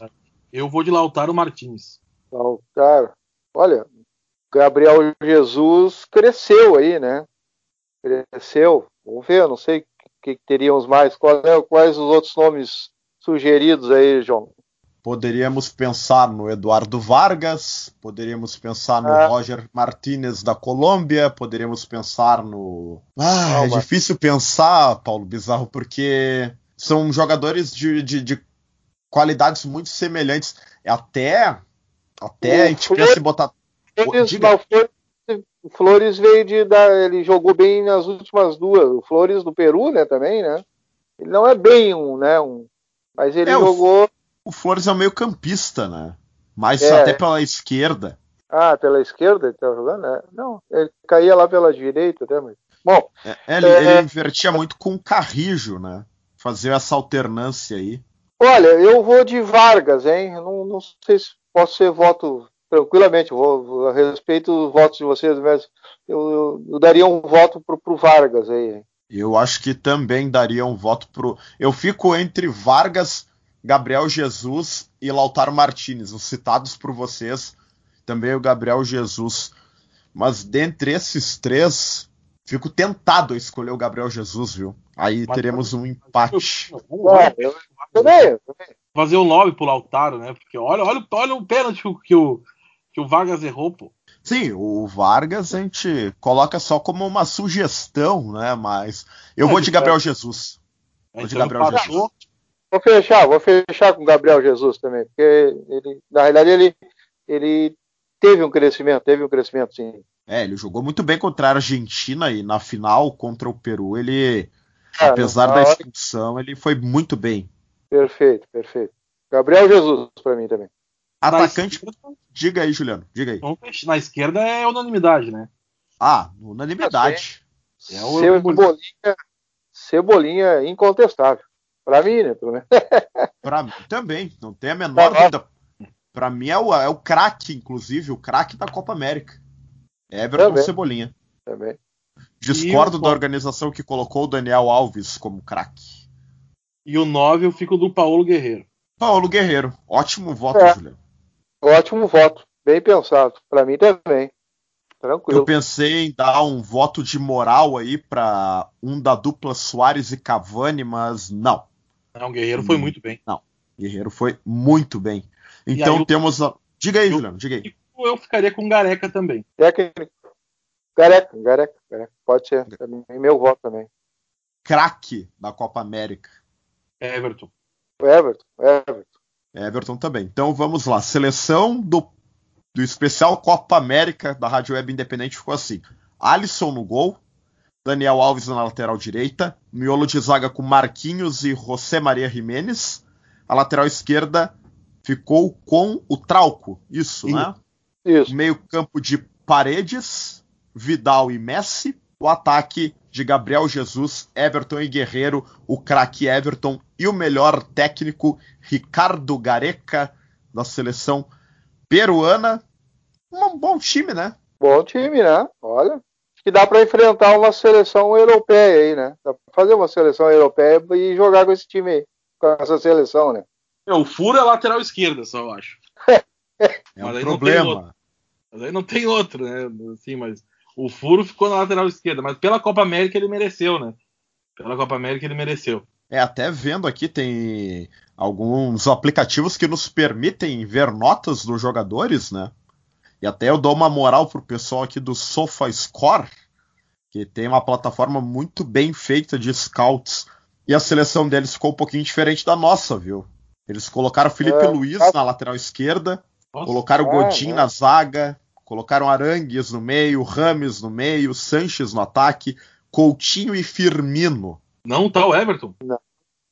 Eu vou de Lautaro Martins. Cara, olha, Gabriel Jesus cresceu aí, né? Cresceu. Vamos ver, não sei o que, que teríamos mais. Qual é- quais os outros nomes sugeridos aí, João? Poderíamos pensar no Eduardo Vargas, poderíamos pensar no Ah. Roger Martinez da Colômbia, poderíamos pensar no. Ah, é mas- difícil pensar, Paulo Bizarro, porque são jogadores de, de, de qualidades muito semelhantes. Até. Até O a gente Flores- pensa em botar. Flores, não, Flores, o Flores veio de dar, ele jogou bem nas últimas duas. O Flores do Peru, né, também, né? Ele não é bem um, né, um, mas ele É, o- jogou O Flores é o meio-campista, né? Mais É. até pela esquerda. ah, pela esquerda, ele tá jogando, né? Não, ele caía lá pela direita até, mas bom, É, ele, É. ele invertia muito com o Carrijo, né? Fazia essa alternância aí. Olha, eu vou de Vargas, hein? Não, não sei se posso ser voto tranquilamente, eu vou, vou- a respeito dos votos de vocês, mas eu, eu- eu daria um voto pro, pro Vargas aí. Eu acho que também daria um voto pro. Eu fico entre Vargas, Gabriel Jesus e Lautaro Martinez, os citados por vocês. Também o Gabriel Jesus. Mas dentre esses três, fico tentado a escolher o Gabriel Jesus, viu? Aí teremos um empate. É, eu também, eu também. Fazer o lobby pro Lautaro, né? Porque olha, olha, olha o pênalti que o- que o, Vargas errou, pô. Sim, o Vargas a gente coloca só como uma sugestão, né? Mas eu É, vou de de Gabriel Jesus. Vou de Então Gabriel. Jesus. Vou fechar, vou fechar com o Gabriel Jesus também, porque ele, na realidade, ele, ele teve um crescimento, teve um crescimento, sim. É, ele jogou muito bem contra a Argentina e na final contra o Peru ele, Ah, apesar da hora- expulsão, ele foi muito bem. Perfeito, perfeito. Gabriel Jesus para mim também. Atacante, esquerda, diga aí, Juliano, diga aí. Na esquerda é unanimidade, né? Ah, unanimidade. É o- Cebolinha, Cebolinha incontestável. Para mim, né? Pelo menos. Pra mim também, não tem a menor Tá, dúvida. Pra mim é o, é o craque, inclusive, o craque da Copa América. Everton Também. Cebolinha. Também. Discordo E o- da organização que colocou o Daniel Alves como craque. E o 9 eu fico do Paulo Guerreiro. Paulo Guerreiro, ótimo voto, É. Juliano. Ótimo voto. bem pensado. Para mim também. Tranquilo. Eu pensei em dar um voto de moral aí para um da dupla Soares e Cavani, mas não. Não, o Guerreiro foi hum, muito bem. Não, Guerreiro foi muito bem. Então aí, temos. A... Diga aí, eu, Juliano, diga aí. Eu ficaria com Gareca também. Técnico. Gareca, Gareca, Gareca. Pode ser. Também. Meu voto também. Craque da Copa América. Everton. Everton, Everton. Everton também. Então vamos lá. Seleção do, do especial Copa América da Rádio Web Independente ficou assim: Alisson no gol, Daniel Alves na lateral direita, miolo de zaga com Marquinhos e José Maria Jimenez. A lateral esquerda ficou com o Trauco, isso, isso. né? Isso. Meio campo de Paredes, Vidal e Messi. O ataque de Gabriel Jesus, Everton e Guerreiro, o craque Everton e o melhor técnico Ricardo Gareca da seleção peruana. Um bom time, né? Bom time, né? Olha, que dá para enfrentar uma seleção europeia aí, né? Dá para fazer uma seleção europeia e jogar com esse time aí, com essa seleção, né? É, o furo é lateral esquerda, só eu acho. é um problema. Mas aí não tem outro, né? Assim, mas o furo ficou na lateral esquerda, mas pela Copa América ele mereceu, né? Pela Copa América ele mereceu. É, até vendo aqui, tem alguns aplicativos que nos permitem ver notas dos jogadores, né? E até eu dou uma moral pro pessoal aqui do SofaScore, que tem uma plataforma muito bem feita de scouts. E a seleção deles ficou um pouquinho diferente da nossa, viu? Eles colocaram Felipe é, Luiz na lateral esquerda, nossa, colocaram Godin é, na zaga, Colocaram Arangues no meio, Rames no meio, Sanches no ataque, Coutinho e Firmino. Não está o Everton? Não.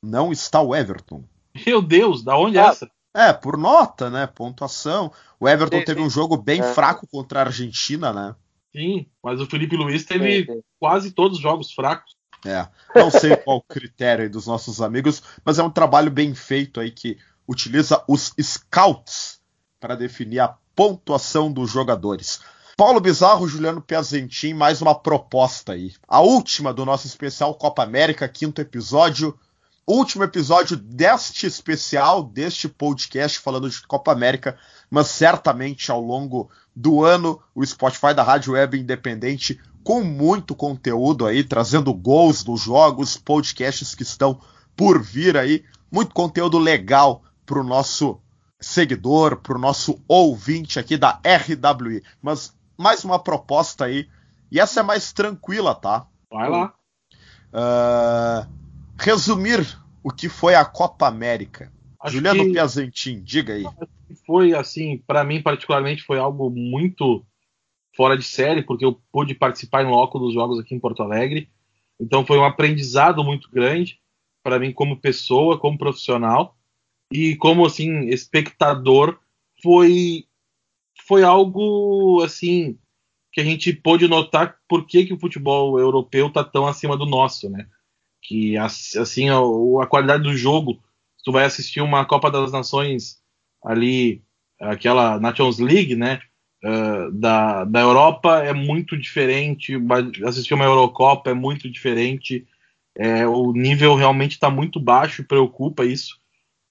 Não está o Everton. Meu Deus, da onde é ah, essa? É, por nota, né? Pontuação. O Everton sim, teve sim. um jogo bem é. fraco contra a Argentina, né? Sim, mas o Felipe Luiz teve sim, quase todos os jogos fracos. É, não sei qual o critério dos nossos amigos, mas é um trabalho bem feito aí que utiliza os scouts para definir a pontuação dos jogadores. Paulo Bizarro, Juliano Piazentin, mais uma proposta aí. A última do nosso especial Copa América, quinto episódio. Último episódio deste especial, deste podcast falando de Copa América, mas certamente ao longo do ano o Spotify da Rádio Web Independente com muito conteúdo aí, trazendo gols dos jogos, podcasts que estão por vir aí, muito conteúdo legal para o nosso seguidor, para o nosso ouvinte aqui da RWI. Mas mais uma proposta aí, e essa é mais tranquila, tá? Vai lá. Uh, resumir o que foi a Copa América. Acho Juliano que... Piazentin, diga aí. Foi assim, para mim particularmente foi algo muito fora de série, porque eu pude participar em loco dos jogos aqui em Porto Alegre. Então foi um aprendizado muito grande para mim como pessoa, como profissional e como assim espectador foi foi algo assim que a gente pôde notar por que, que o futebol europeu está tão acima do nosso, né? Que assim a, a, qualidade do jogo, se tu vai assistir uma Copa das Nações ali, aquela Nations League, né? Uh, da, da Europa é muito diferente, assistir uma Eurocopa é muito diferente, é, o nível realmente está muito baixo, preocupa isso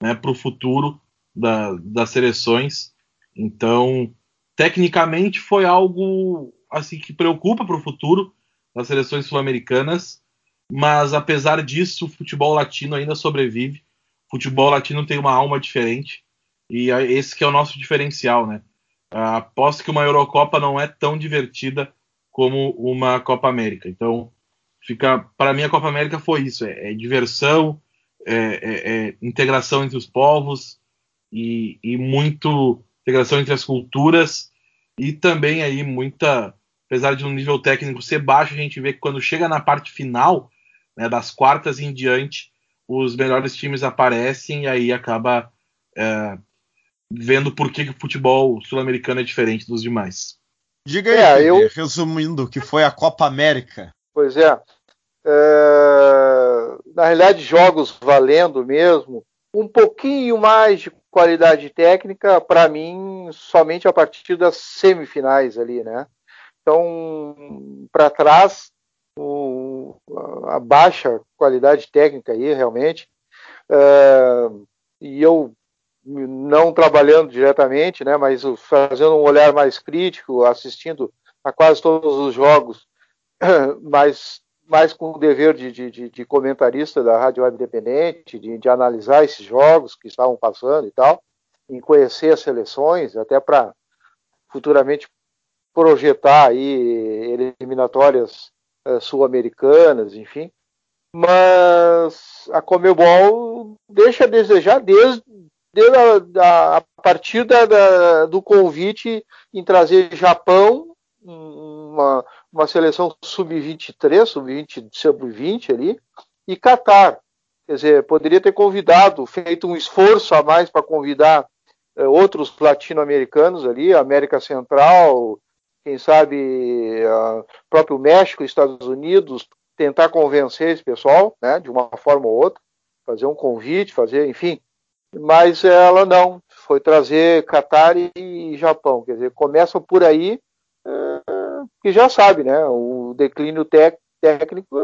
né, para o futuro da, das seleções. Então, tecnicamente foi algo assim que preocupa para o futuro das seleções sul-americanas, mas apesar disso, o futebol latino ainda sobrevive. O futebol latino tem uma alma diferente e esse que é o nosso diferencial, né? Aposto que uma Eurocopa não é tão divertida como uma Copa América. Então, fica para mim a Copa América foi isso, é, é diversão, é, é, é, integração entre os povos e, e, muito integração entre as culturas e também aí muita, apesar de um nível técnico ser baixo, a gente vê que quando chega na parte final, né, das quartas em diante, os melhores times aparecem e aí acaba é, vendo por que, que o futebol sul-americano é diferente dos demais. Diga aí, é, eu... resumindo, que foi a Copa América. Pois é. é, na realidade, jogos valendo mesmo, um pouquinho mais de qualidade técnica, para mim, somente a partir das semifinais ali, né? Então, para trás, o, a baixa qualidade técnica aí, realmente. É, e eu não trabalhando diretamente, né, mas fazendo um olhar mais crítico, assistindo a quase todos os jogos, mas mais com o dever de, de, de, comentarista da Rádio Web Independente, de, de, analisar esses jogos que estavam passando e tal, em conhecer as seleções, até para futuramente projetar aí eliminatórias uh, sul-americanas, enfim. Mas a Comebol deixa a desejar desde, desde a, a partir da, da, do convite em trazer Japão, uma, uma seleção sub-23, sub-20, sub-20 ali, e Catar. Quer dizer, poderia ter convidado, feito um esforço a mais para convidar eh, outros latino-americanos ali, América Central, quem sabe uh, próprio México, Estados Unidos, tentar convencer esse pessoal, né, de uma forma ou outra, fazer um convite, fazer, enfim. Mas ela não, foi trazer Catar e Japão, quer dizer, começa por aí, uh, que já sabe, né, o declínio técnico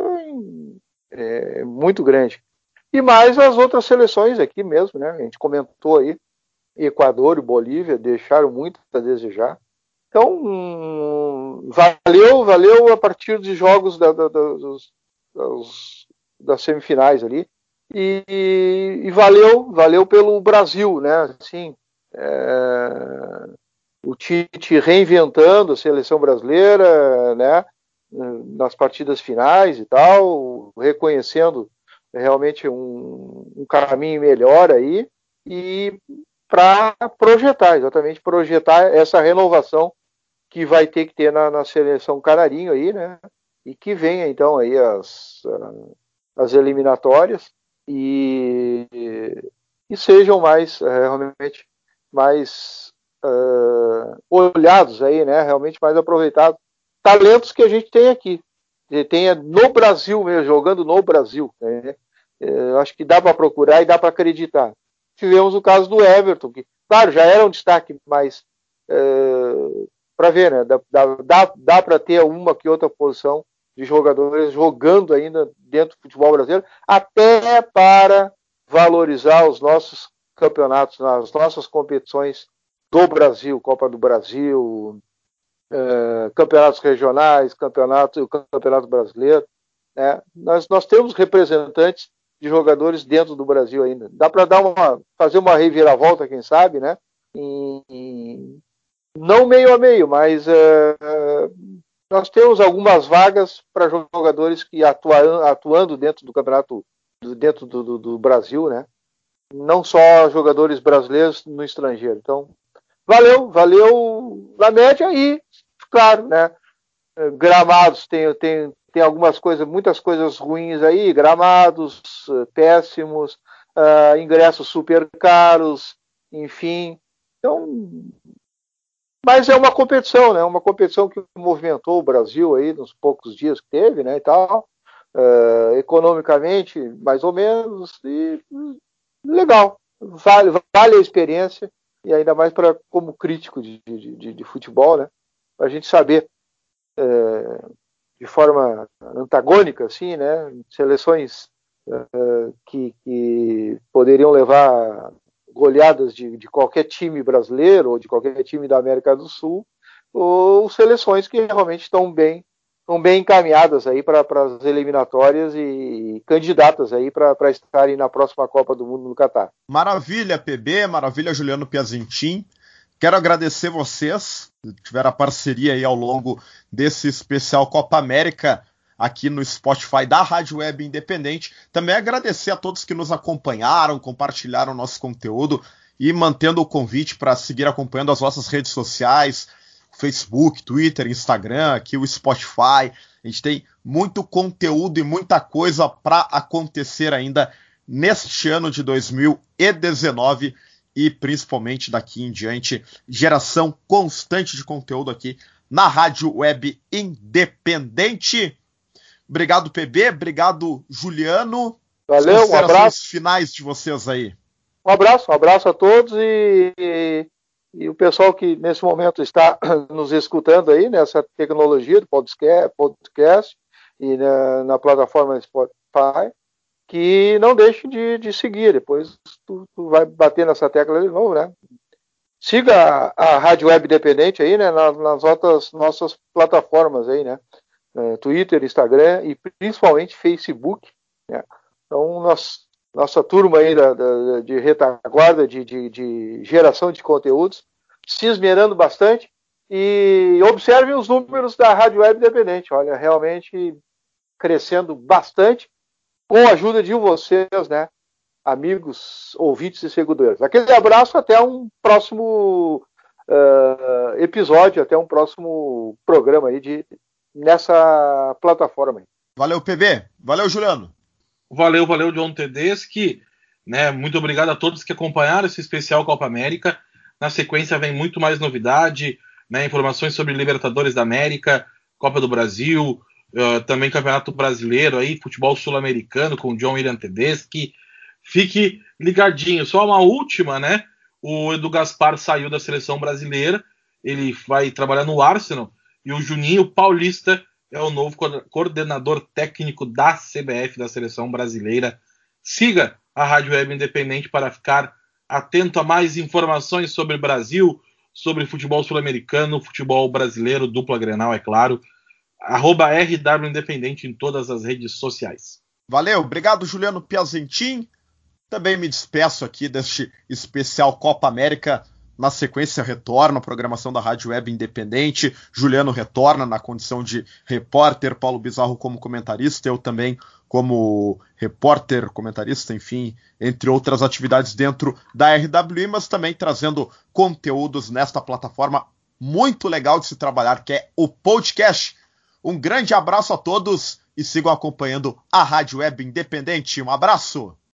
é, é muito grande. E mais as outras seleções aqui mesmo, né, a gente comentou aí, Equador e Bolívia deixaram muito a desejar. Então, hum, valeu, valeu a partir de jogos da, da, dos, dos, das semifinais ali. E, e, valeu, valeu pelo Brasil, né? Assim, é, Tite reinventando a seleção brasileira, né? Nas partidas finais e tal, reconhecendo realmente um, um caminho melhor aí e para projetar, exatamente projetar essa renovação que vai ter que ter na, na, seleção canarinho aí, né? E que venha então aí as, as eliminatórias e, e sejam mais é, realmente mais uh, olhados aí, né? Realmente mais aproveitados. Talentos que a gente tem aqui, tenha no Brasil mesmo, jogando no Brasil. Né? Eu acho que dá para procurar e dá para acreditar tivemos o caso do Everton, que, claro, já era um destaque, mas é, para ver, né? Dá, dá, dá para ter uma que outra posição de jogadores jogando ainda dentro do futebol brasileiro, até para valorizar os nossos campeonatos, as nossas competições do Brasil, Copa do Brasil, é, campeonatos regionais, campeonato, campeonato brasileiro. Né? Nós, nós temos representantes de jogadores dentro do Brasil ainda. Dá para dar uma fazer uma reviravolta, quem sabe, né? E, não meio a meio, mas uh, nós temos algumas vagas para jogadores que atuam, atuando dentro do campeonato, dentro do, do, do, Brasil, né? Não só jogadores brasileiros no estrangeiro. Então, valeu, valeu na média e, claro, né? Gramados tem, tem, tem algumas coisas, muitas coisas ruins aí, gramados péssimos, uh, ingressos super caros, enfim. Então, mas é uma competição, né? Uma competição que movimentou o Brasil aí nos poucos dias que teve, né? E tal, uh, economicamente, mais ou menos, e legal, vale, vale a experiência e ainda mais para como crítico de, de, de, futebol, né? Para a gente saber de forma antagônica, assim, né? Seleções uh, que, que, poderiam levar goleadas de, de, qualquer time brasileiro ou de qualquer time da América do Sul, ou seleções que realmente estão bem estão bem encaminhadas aí para as eliminatórias e candidatas aí para estarem na próxima Copa do Mundo no Catar. Maravilha, PB, maravilha, Juliano Piazentin. Quero agradecer vocês, tiveram a parceria aí ao longo desse especial Copa América aqui no Spotify da Rádio Web Independente. Também agradecer a todos que nos acompanharam, compartilharam nosso conteúdo e mantendo o convite para seguir acompanhando as nossas redes sociais, Facebook, Twitter, Instagram, aqui o Spotify. A gente tem muito conteúdo e muita coisa para acontecer ainda neste ano de 2019 e principalmente daqui em diante, geração constante de conteúdo aqui na Rádio Web Independente. Obrigado, PB. Obrigado, Juliano. Valeu, um abraço. finais de vocês aí. Um abraço, um abraço a todos e, e, o pessoal que nesse momento está nos escutando aí nessa tecnologia do podcast, e na, na plataforma Spotify. que não deixe de, de seguir. Depois tu, tu, vai bater nessa tecla de novo, né? Siga a, a Rádio Web Independente aí, né? Nas, nas outras nossas plataformas aí, né? Uh, Twitter, Instagram e principalmente Facebook. Né? Então, nós, nossa turma aí da, da, de retaguarda, de, de, de geração de conteúdos, se esmerando bastante e observem os números da Rádio Web Independente. Olha, realmente crescendo bastante com a ajuda de vocês, né? Amigos, ouvintes e seguidores. Aquele abraço, até um próximo uh, episódio, até um próximo programa aí de, nessa plataforma. Valeu, PB. Valeu, Juliano. Valeu, valeu, John Tedeschi. Né, muito obrigado a todos que acompanharam esse especial Copa América. Na sequência vem muito mais novidade, né, informações sobre Libertadores da América, Copa do Brasil, uh, também Campeonato Brasileiro, aí, futebol sul-americano com John William Tedeschi. Fique ligadinho. Só uma última, né? O Edu Gaspar saiu da seleção brasileira, ele vai trabalhar no Arsenal, e o Juninho Paulista é o novo coordenador técnico da CBF, da seleção brasileira. Siga a Rádio Web Independente para ficar atento a mais informações sobre Brasil, sobre futebol sul-americano, futebol brasileiro, dupla Grenal, é claro. Arroba RW Independente em todas as redes sociais. Valeu, obrigado Juliano Piazentin. Também me despeço aqui deste especial Copa América. Na sequência, retorna a programação da Rádio Web Independente. Juliano retorna na condição de repórter, Paulo Bizarro como comentarista, eu também como repórter, comentarista, enfim, entre outras atividades dentro da RWI, mas também trazendo conteúdos nesta plataforma muito legal de se trabalhar, que é o podcast. Um grande abraço a todos e sigam acompanhando a Rádio Web Independente. Um abraço!